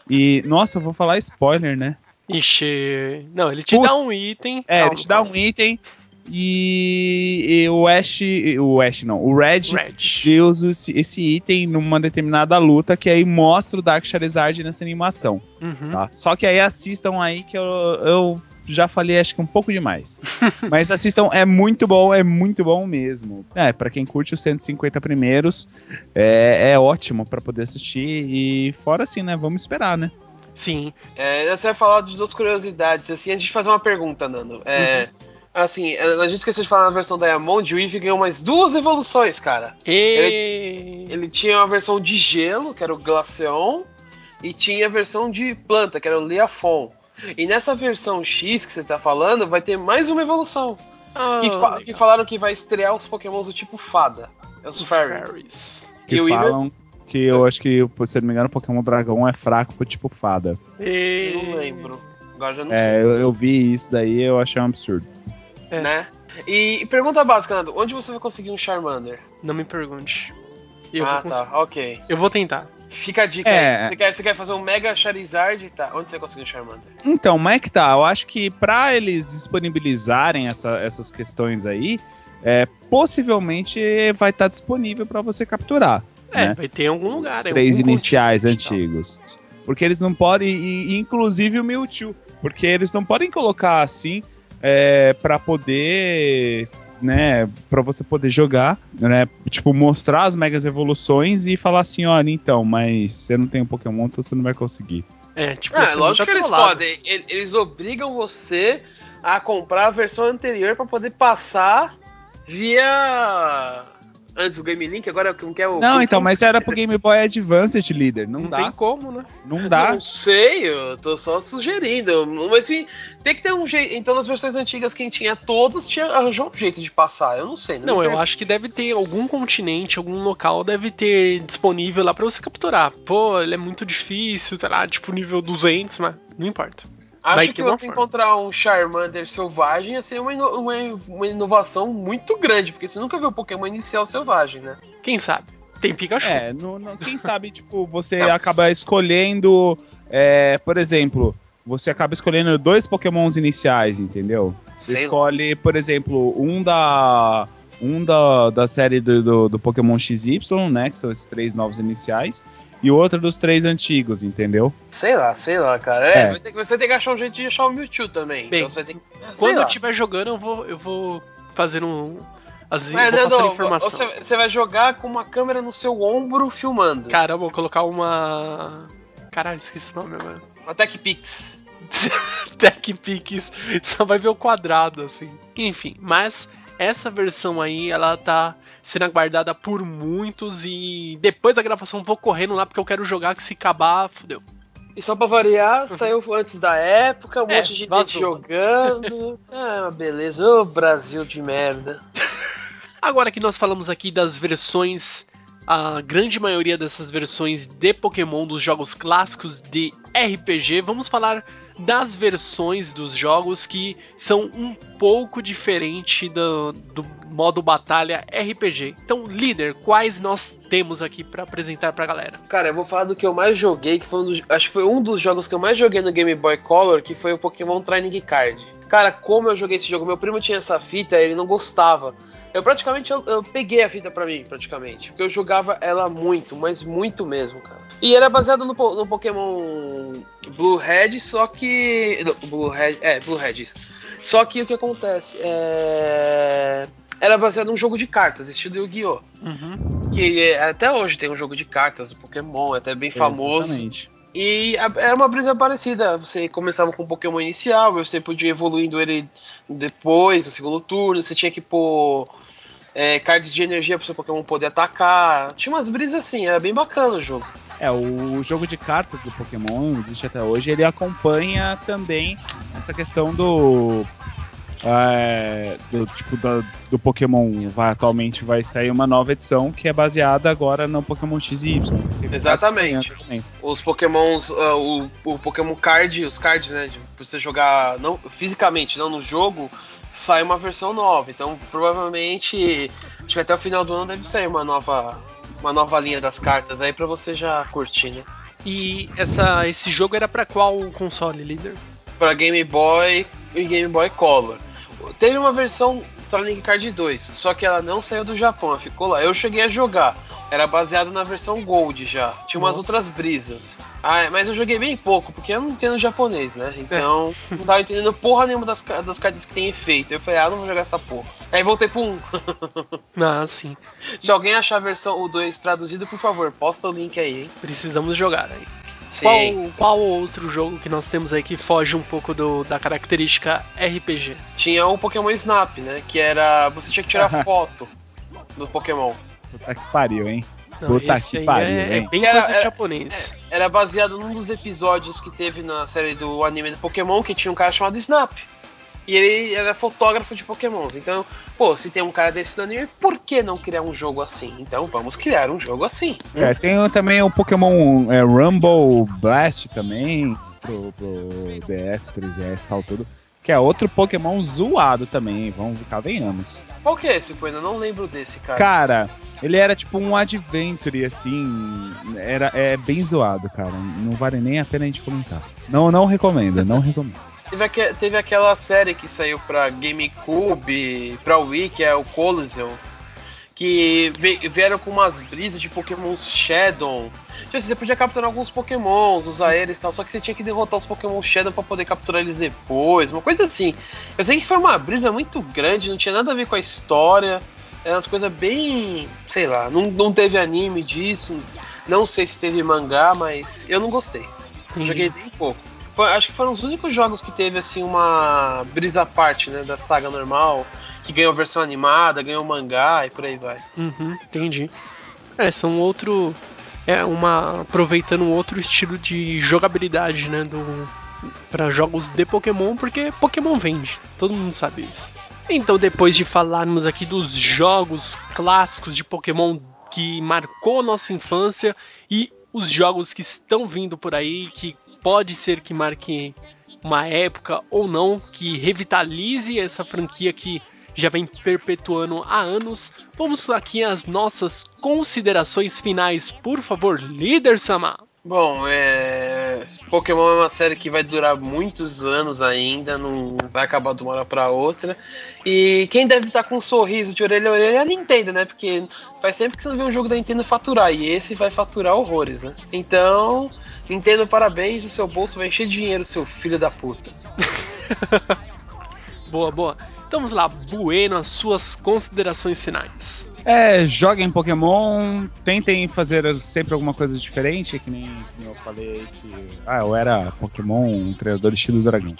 e, nossa, eu vou falar spoiler, né? Ixi. Não, ele te Putz. dá um item. É, Calma, ele te dá calma. um item e, e o Ash, o Ash não, o Red, Red. usa esse, esse item numa determinada luta que aí mostra o Dark Charizard nessa animação, Uhum. tá? Só que aí assistam aí que eu, eu já falei acho que um pouco demais. Mas assistam, é muito bom, é muito bom mesmo. É, pra quem curte os 150 primeiros, é, é ótimo pra poder assistir e fora assim, né? Vamos esperar, né? Sim. É, você vai falar de duas curiosidades, assim, a gente fazer uma pergunta, Nando. É, Assim, a gente esqueceu de falar na versão Diamond, o Eevee ganhou mais duas evoluções, cara. E... Ele tinha uma versão de gelo, que era o Glaceon, e tinha a versão de planta, que era o Leafon. E nessa versão X que você tá falando, vai ter mais uma evolução. Ah, que, fa- legal. que falaram que vai estrear os pokémons do tipo fada. É os fairies. Que E o Eevee- falam que eu acho que, se eu não me engano, o Pokémon Dragão é fraco pro tipo fada. E... Eu não lembro. Agora já não É, eu, eu vi isso daí eu achei um absurdo. Sei, né? E pergunta básica, Nando, onde você vai conseguir um Charmander? Não me pergunte. Eu, ah, vou tá, ok. eu vou tentar. Fica a dica É. aí. Você quer, você quer fazer um Mega Charizard? Tá, onde você vai conseguir um Charmander? Então, como é que tá? Eu acho que pra eles disponibilizarem essa- essas questões aí, é, possivelmente vai estar disponível pra você capturar. É, né? vai ter em algum lugar. Os três algum iniciais e antigos. Porque eles não podem, e, e inclusive o Mewtwo, porque eles não podem colocar assim é, para poder, né, para você poder jogar, né, tipo mostrar as megas evoluções e falar assim, olha, então, mas você não tem um Pokémon, então você não vai conseguir. É, tipo, Ah, lógico que muita eles podem. Eles obrigam você a comprar a versão anterior pra poder passar via. Antes o Game Link, agora como que é o. Não, então, mas era pro Game Boy Advance, líder, não, Não dá, tem como, né? não dá. Não sei, eu tô só sugerindo. Mas assim, tem que ter um jeito. Então, nas versões antigas, quem tinha todos tinha arranjou um jeito de passar. Eu não sei. Não, me eu acho que deve ter algum continente, algum local deve ter disponível lá pra você capturar. Pô, ele é muito difícil, tá lá, tipo nível 200, mas não importa. Acho que você forma. encontrar um Charmander selvagem ia ser uma, ino- uma, uma inovação muito grande, porque você nunca viu Pokémon inicial selvagem, né? Quem sabe? Tem Pikachu. É, não, não- quem sabe, tipo, você Não. acaba escolhendo, é, por exemplo, você acaba escolhendo dois pokémons iniciais, entendeu? Você Sei lá. escolhe, por exemplo, um da um da, da série do, do, do Pokémon XY, né, que são esses três novos iniciais, e outro dos três antigos, entendeu? Sei lá, sei lá, cara. É, É. Vai ter, que- você tem que achar um jeito de achar o Mewtwo também. Bem, então você tem que. Quando eu estiver jogando, eu vou, eu vou fazer um. As, Mas, vou passar Nando, informação. você, você vai jogar com uma câmera no seu ombro filmando. Caramba, vou colocar uma. Caralho, esqueci o nome agora. Uma Tech Pix. Tech Pix só vai ver o quadrado, assim. Enfim, mas essa versão aí, ela tá sendo aguardada por muitos e depois da gravação vou correndo lá porque eu quero jogar que se acabar, fodeu. E só pra variar, saiu antes da época, um É, monte de gente vazou. jogando. ah, beleza. Ô, Brasil de merda. Agora que nós falamos aqui das versões, a grande maioria dessas versões de Pokémon dos jogos clássicos de RPG, vamos falar das versões dos jogos que são um pouco diferente do, do modo batalha RPG. Então, líder, quais nós temos aqui pra apresentar pra galera? Cara, eu vou falar do que eu mais joguei, que foi um dos, acho que foi um dos jogos que eu mais joguei no Game Boy Color, que foi o Pokémon Training Card. Cara, como eu joguei esse jogo, meu primo tinha essa fita, ele não gostava. Eu praticamente eu, eu peguei a fita pra mim, praticamente, porque eu jogava ela muito, mas muito mesmo, cara. E era baseado no, no Pokémon Blue Red, só que não, Blue Red, é, Blue Red isso. Só que o que acontece é era baseado num jogo de cartas, estilo Yu-Gi-Oh! Uhum. que é- até hoje tem um jogo de cartas do Pokémon, é até bem famoso. Exatamente. E era uma brisa parecida. Você começava com o Pokémon inicial, você podia ir evoluindo ele depois, no segundo turno, você tinha que pôr é, cargas de energia pro seu Pokémon poder atacar. Tinha umas brisas assim, era bem bacana o jogo. É, o jogo de cartas do Pokémon existe até hoje, ele acompanha também essa questão do é, do tipo da- do Pokémon vai atualmente vai sair uma nova edição que é baseada agora no Pokémon X e Y. Exatamente. Os Pokémons, ah, o, o Pokémon Card, os cards, né? De pra você jogar não, fisicamente, não no jogo, sai uma versão nova. Então provavelmente acho que até o final do ano deve sair uma nova. Uma nova linha das cartas aí pra você já curtir, né? E essa, esse jogo era pra qual console, líder? Pra Game Boy e Game Boy Color. Teve uma versão Sonic Card 2, só que ela não saiu do Japão, ficou lá. Eu cheguei a jogar, era baseado na versão Gold já. Tinha umas Nossa. outras brisas. Ah, mas eu joguei bem pouco, porque eu não entendo japonês, né? Então, não tava entendendo porra nenhuma das, das cartas que tem efeito. Eu falei, ah, não vou jogar essa porra. Aí voltei pro 1. Ah, sim. Se alguém achar a versão o 2 traduzido, por favor, posta o link aí, hein? Precisamos jogar aí. Sim. Qual, qual outro jogo que nós temos aí que foge um pouco do, da característica RPG? Tinha o Pokémon Snap, né? Que era. Você tinha que tirar foto do Pokémon. Puta que pariu, hein? Não, Puta que pariu, é, é hein? bem Era- coisa de era- japonês. Era baseado num dos episódios que teve na série do anime do Pokémon, que tinha um cara chamado Snap. E ele era fotógrafo de Pokémons. Então, pô, se tem um cara desse no anime, por que não criar um jogo assim? Então vamos criar um jogo assim. É, tem também o Pokémon é, Rumble Blast também, pro, pro DS, 3DS e tal, tudo. Que é outro Pokémon zoado também, vamos ficar venhamos. Qual que é esse, Coisa? Eu não lembro desse, cara. Cara, ele era tipo um adventure, assim, era, é bem zoado, cara. Não vale nem a pena a gente comentar. Não, não recomendo, não recomendo. Teve, aque- teve aquela série que saiu pra GameCube, pra Wii, que é o Coliseum, que vieram com umas brisas de Pokémon Shadow. Tipo assim, você podia capturar alguns Pokémons, usar eles e tal, só que você tinha que derrotar os Pokémon Shadow pra poder capturar eles depois, uma coisa assim. Eu sei que foi uma brisa muito grande, não tinha nada a ver com a história, eram umas coisas bem. sei lá, não, não teve anime disso, não sei se teve mangá, mas eu não gostei. Joguei bem pouco. Foi- acho que foram os únicos jogos que teve assim uma brisa à parte, né, da saga normal, que ganhou versão animada, ganhou mangá e por aí vai. Uhum, entendi. É, são outro. É uma. aproveitando um outro estilo de jogabilidade, né? Do. Pra jogos de Pokémon, porque Pokémon vende. Todo mundo sabe isso. Então, depois de falarmos aqui dos jogos clássicos de Pokémon que marcou nossa infância e os jogos que estão vindo por aí, que pode ser que marque uma época ou não, que revitalize essa franquia que já vem perpetuando há anos. Vamos aqui às nossas considerações finais, por favor, líder Sama. Bom, é. Pokémon é uma série que vai durar muitos anos ainda, não vai acabar de uma hora pra outra. E quem deve estar com um sorriso de orelha a orelha é a Nintendo, né? Porque faz tempo que você não vê um jogo da Nintendo faturar, e esse vai faturar horrores, né? Então, Nintendo, parabéns, o seu bolso vai encher de dinheiro, seu filho da puta. Boa, boa. Então vamos lá, Bueno, as suas considerações finais. É, joguem Pokémon, tentem fazer sempre alguma coisa diferente, que nem, que nem eu falei aí que. Ah, eu era Pokémon, um treinador estilo dragão.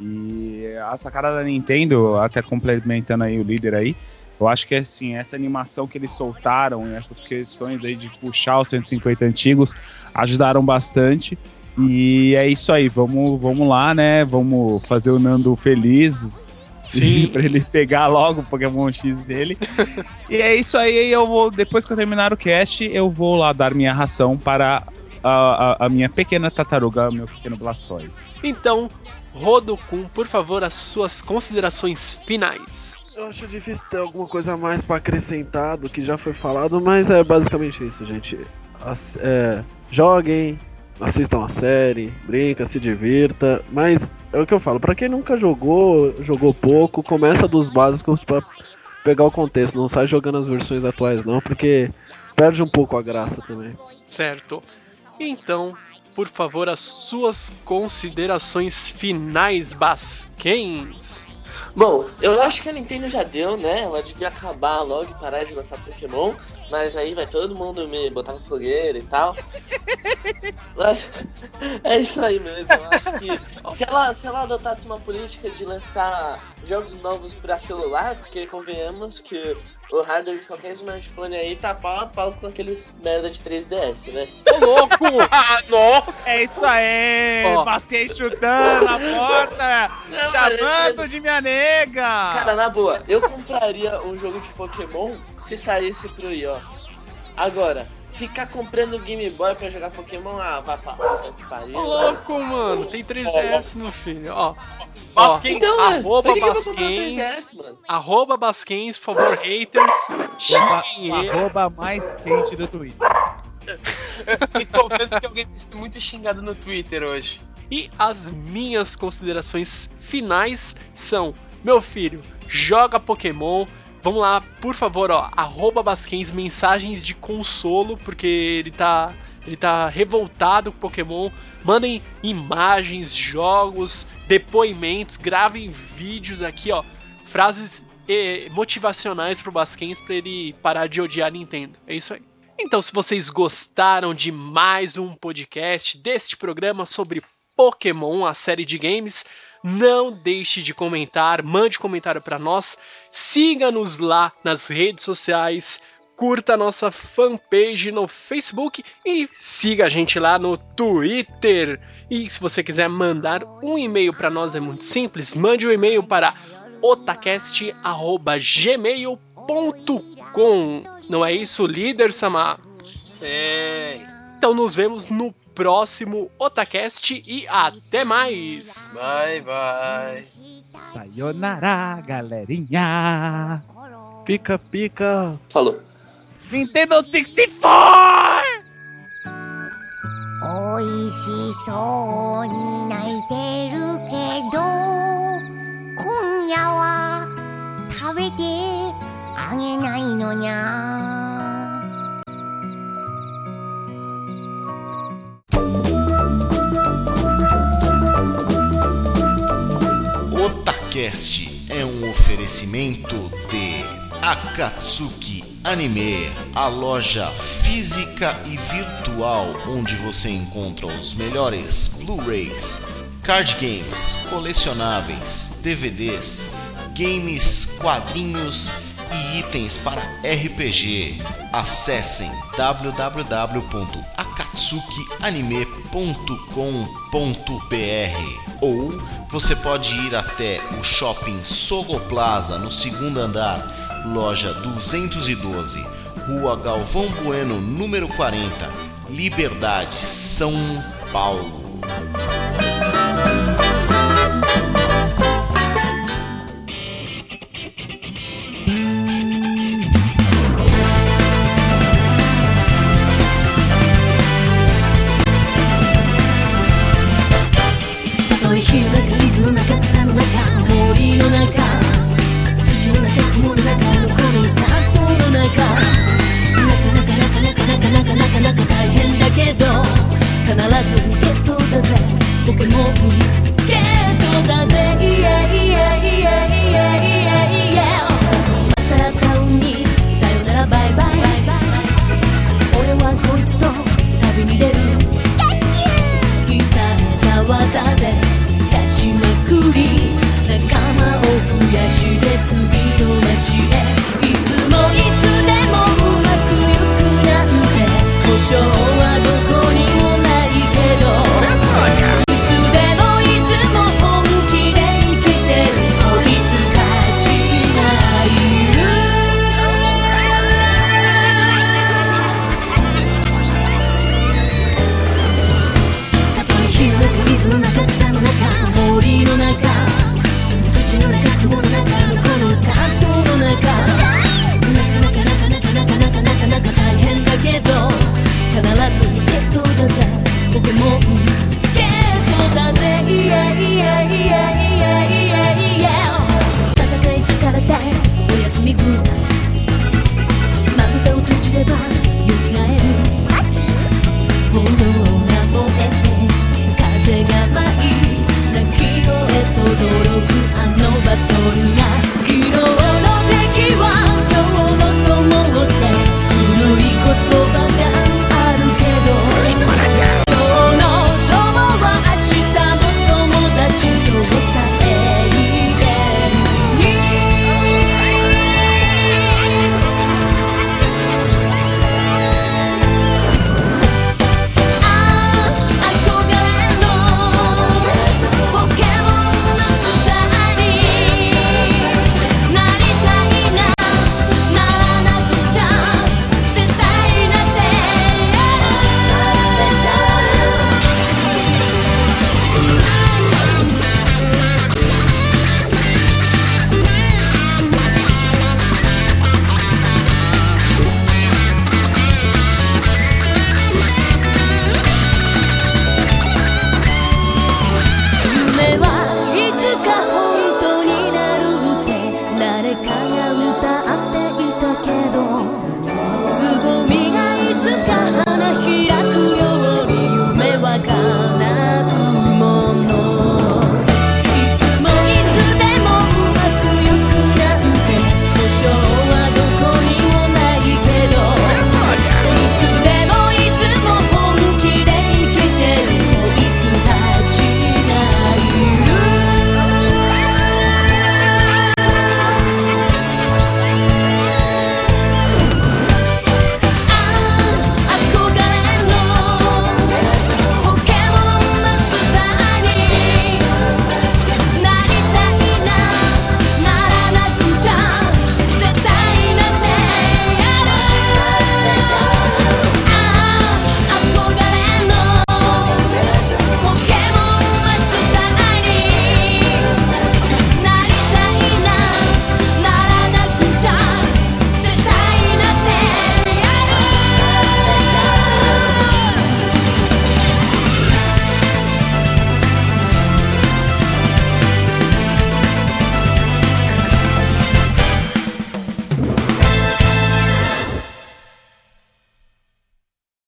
E a sacada da Nintendo, até complementando aí o líder aí, eu acho que assim, essa animação que eles soltaram e essas questões aí de puxar os 150 antigos ajudaram bastante. E é isso aí, vamos, vamos lá, né? Vamos fazer o Nando feliz. Sim. pra ele pegar logo o Pokémon X dele. E é isso aí, eu vou, depois que eu terminar o cast, eu vou lá dar minha ração para a, a- a minha pequena tartaruga, meu pequeno Blastoise. Então, Rodokun, por favor, as suas considerações finais. Eu acho difícil ter alguma coisa mais pra acrescentar do que já foi falado, mas é basicamente isso, gente. As- é, joguem, assistam a série, brinca, se divirta, mas é o que eu falo, pra quem nunca jogou, jogou pouco, começa dos básicos pra pegar o contexto, não sai jogando as versões atuais não, porque perde um pouco a graça também. Certo. Então, por favor, as suas considerações finais, Basquens. Bom, eu acho que a Nintendo já deu, né? Ela devia acabar logo e parar de lançar Pokémon. Mas aí vai todo mundo me botar na fogueira e tal. Mas é isso aí mesmo. Eu acho que se ela, se ela adotasse uma política de lançar jogos novos pra celular, porque convenhamos que o hardware de qualquer smartphone aí tá pau a pau com aqueles merda de 3DS, né? Ô, louco! Ah, nossa! É isso aí! Ó. Basquei chutando a porta! Não, chamando mas de minha nega! Cara, na boa, eu compraria um jogo de Pokémon se saísse pro iOS. Agora, ficar comprando Game Boy pra jogar Pokémon, ah, vai pra puta que pariu. Ô, louco, mano. Tem 3DS, meu filho. Ó. Ó, Basquens, Então, é, arroba que, que eu vou comprar Basquens. 3DS, mano? Arroba Basquens, por favor, haters. Arroba, Xinguem ele. arroba mais quente do Twitter. Estou vendo que alguém tem sido muito xingado no Twitter hoje. E as minhas considerações finais são: meu filho, joga Pokémon. Vamos lá, por favor, ó, arroba Basquens, mensagens de consolo, porque ele tá. Ele tá revoltado com Pokémon. Mandem imagens, jogos, depoimentos, gravem vídeos aqui, ó. Frases eh, motivacionais pro Basquens pra ele parar de odiar a Nintendo. É isso aí. Então, se vocês gostaram de mais um podcast deste programa sobre Pokémon, a série de games, não deixe de comentar, mande comentário para nós, siga-nos lá nas redes sociais, curta a nossa fanpage no Facebook e siga a gente lá no Twitter. E se você quiser mandar um e-mail para nós é muito simples, mande um e-mail para otacast@gmail.com. Não é isso, líder Samar? Sei. Então nos vemos no próximo Otacast e até mais! Bye, bye. Sayonara, galerinha! Pica, pica. Falou. Nintendo 64! おいしそうに泣いてるけど今夜は食べてあげないのにゃ Otacast é um oferecimento de Akatsuki Anime, a loja física e virtual onde você encontra os melhores Blu-rays, card games, colecionáveis, DVDs, games, quadrinhos e itens para RPG. Acessem www.akatsukianime.com.br ou você pode ir até o shopping Sogo Plaza no segundo andar, loja 212, Rua Galvão Bueno, número 40, Liberdade, São Paulo.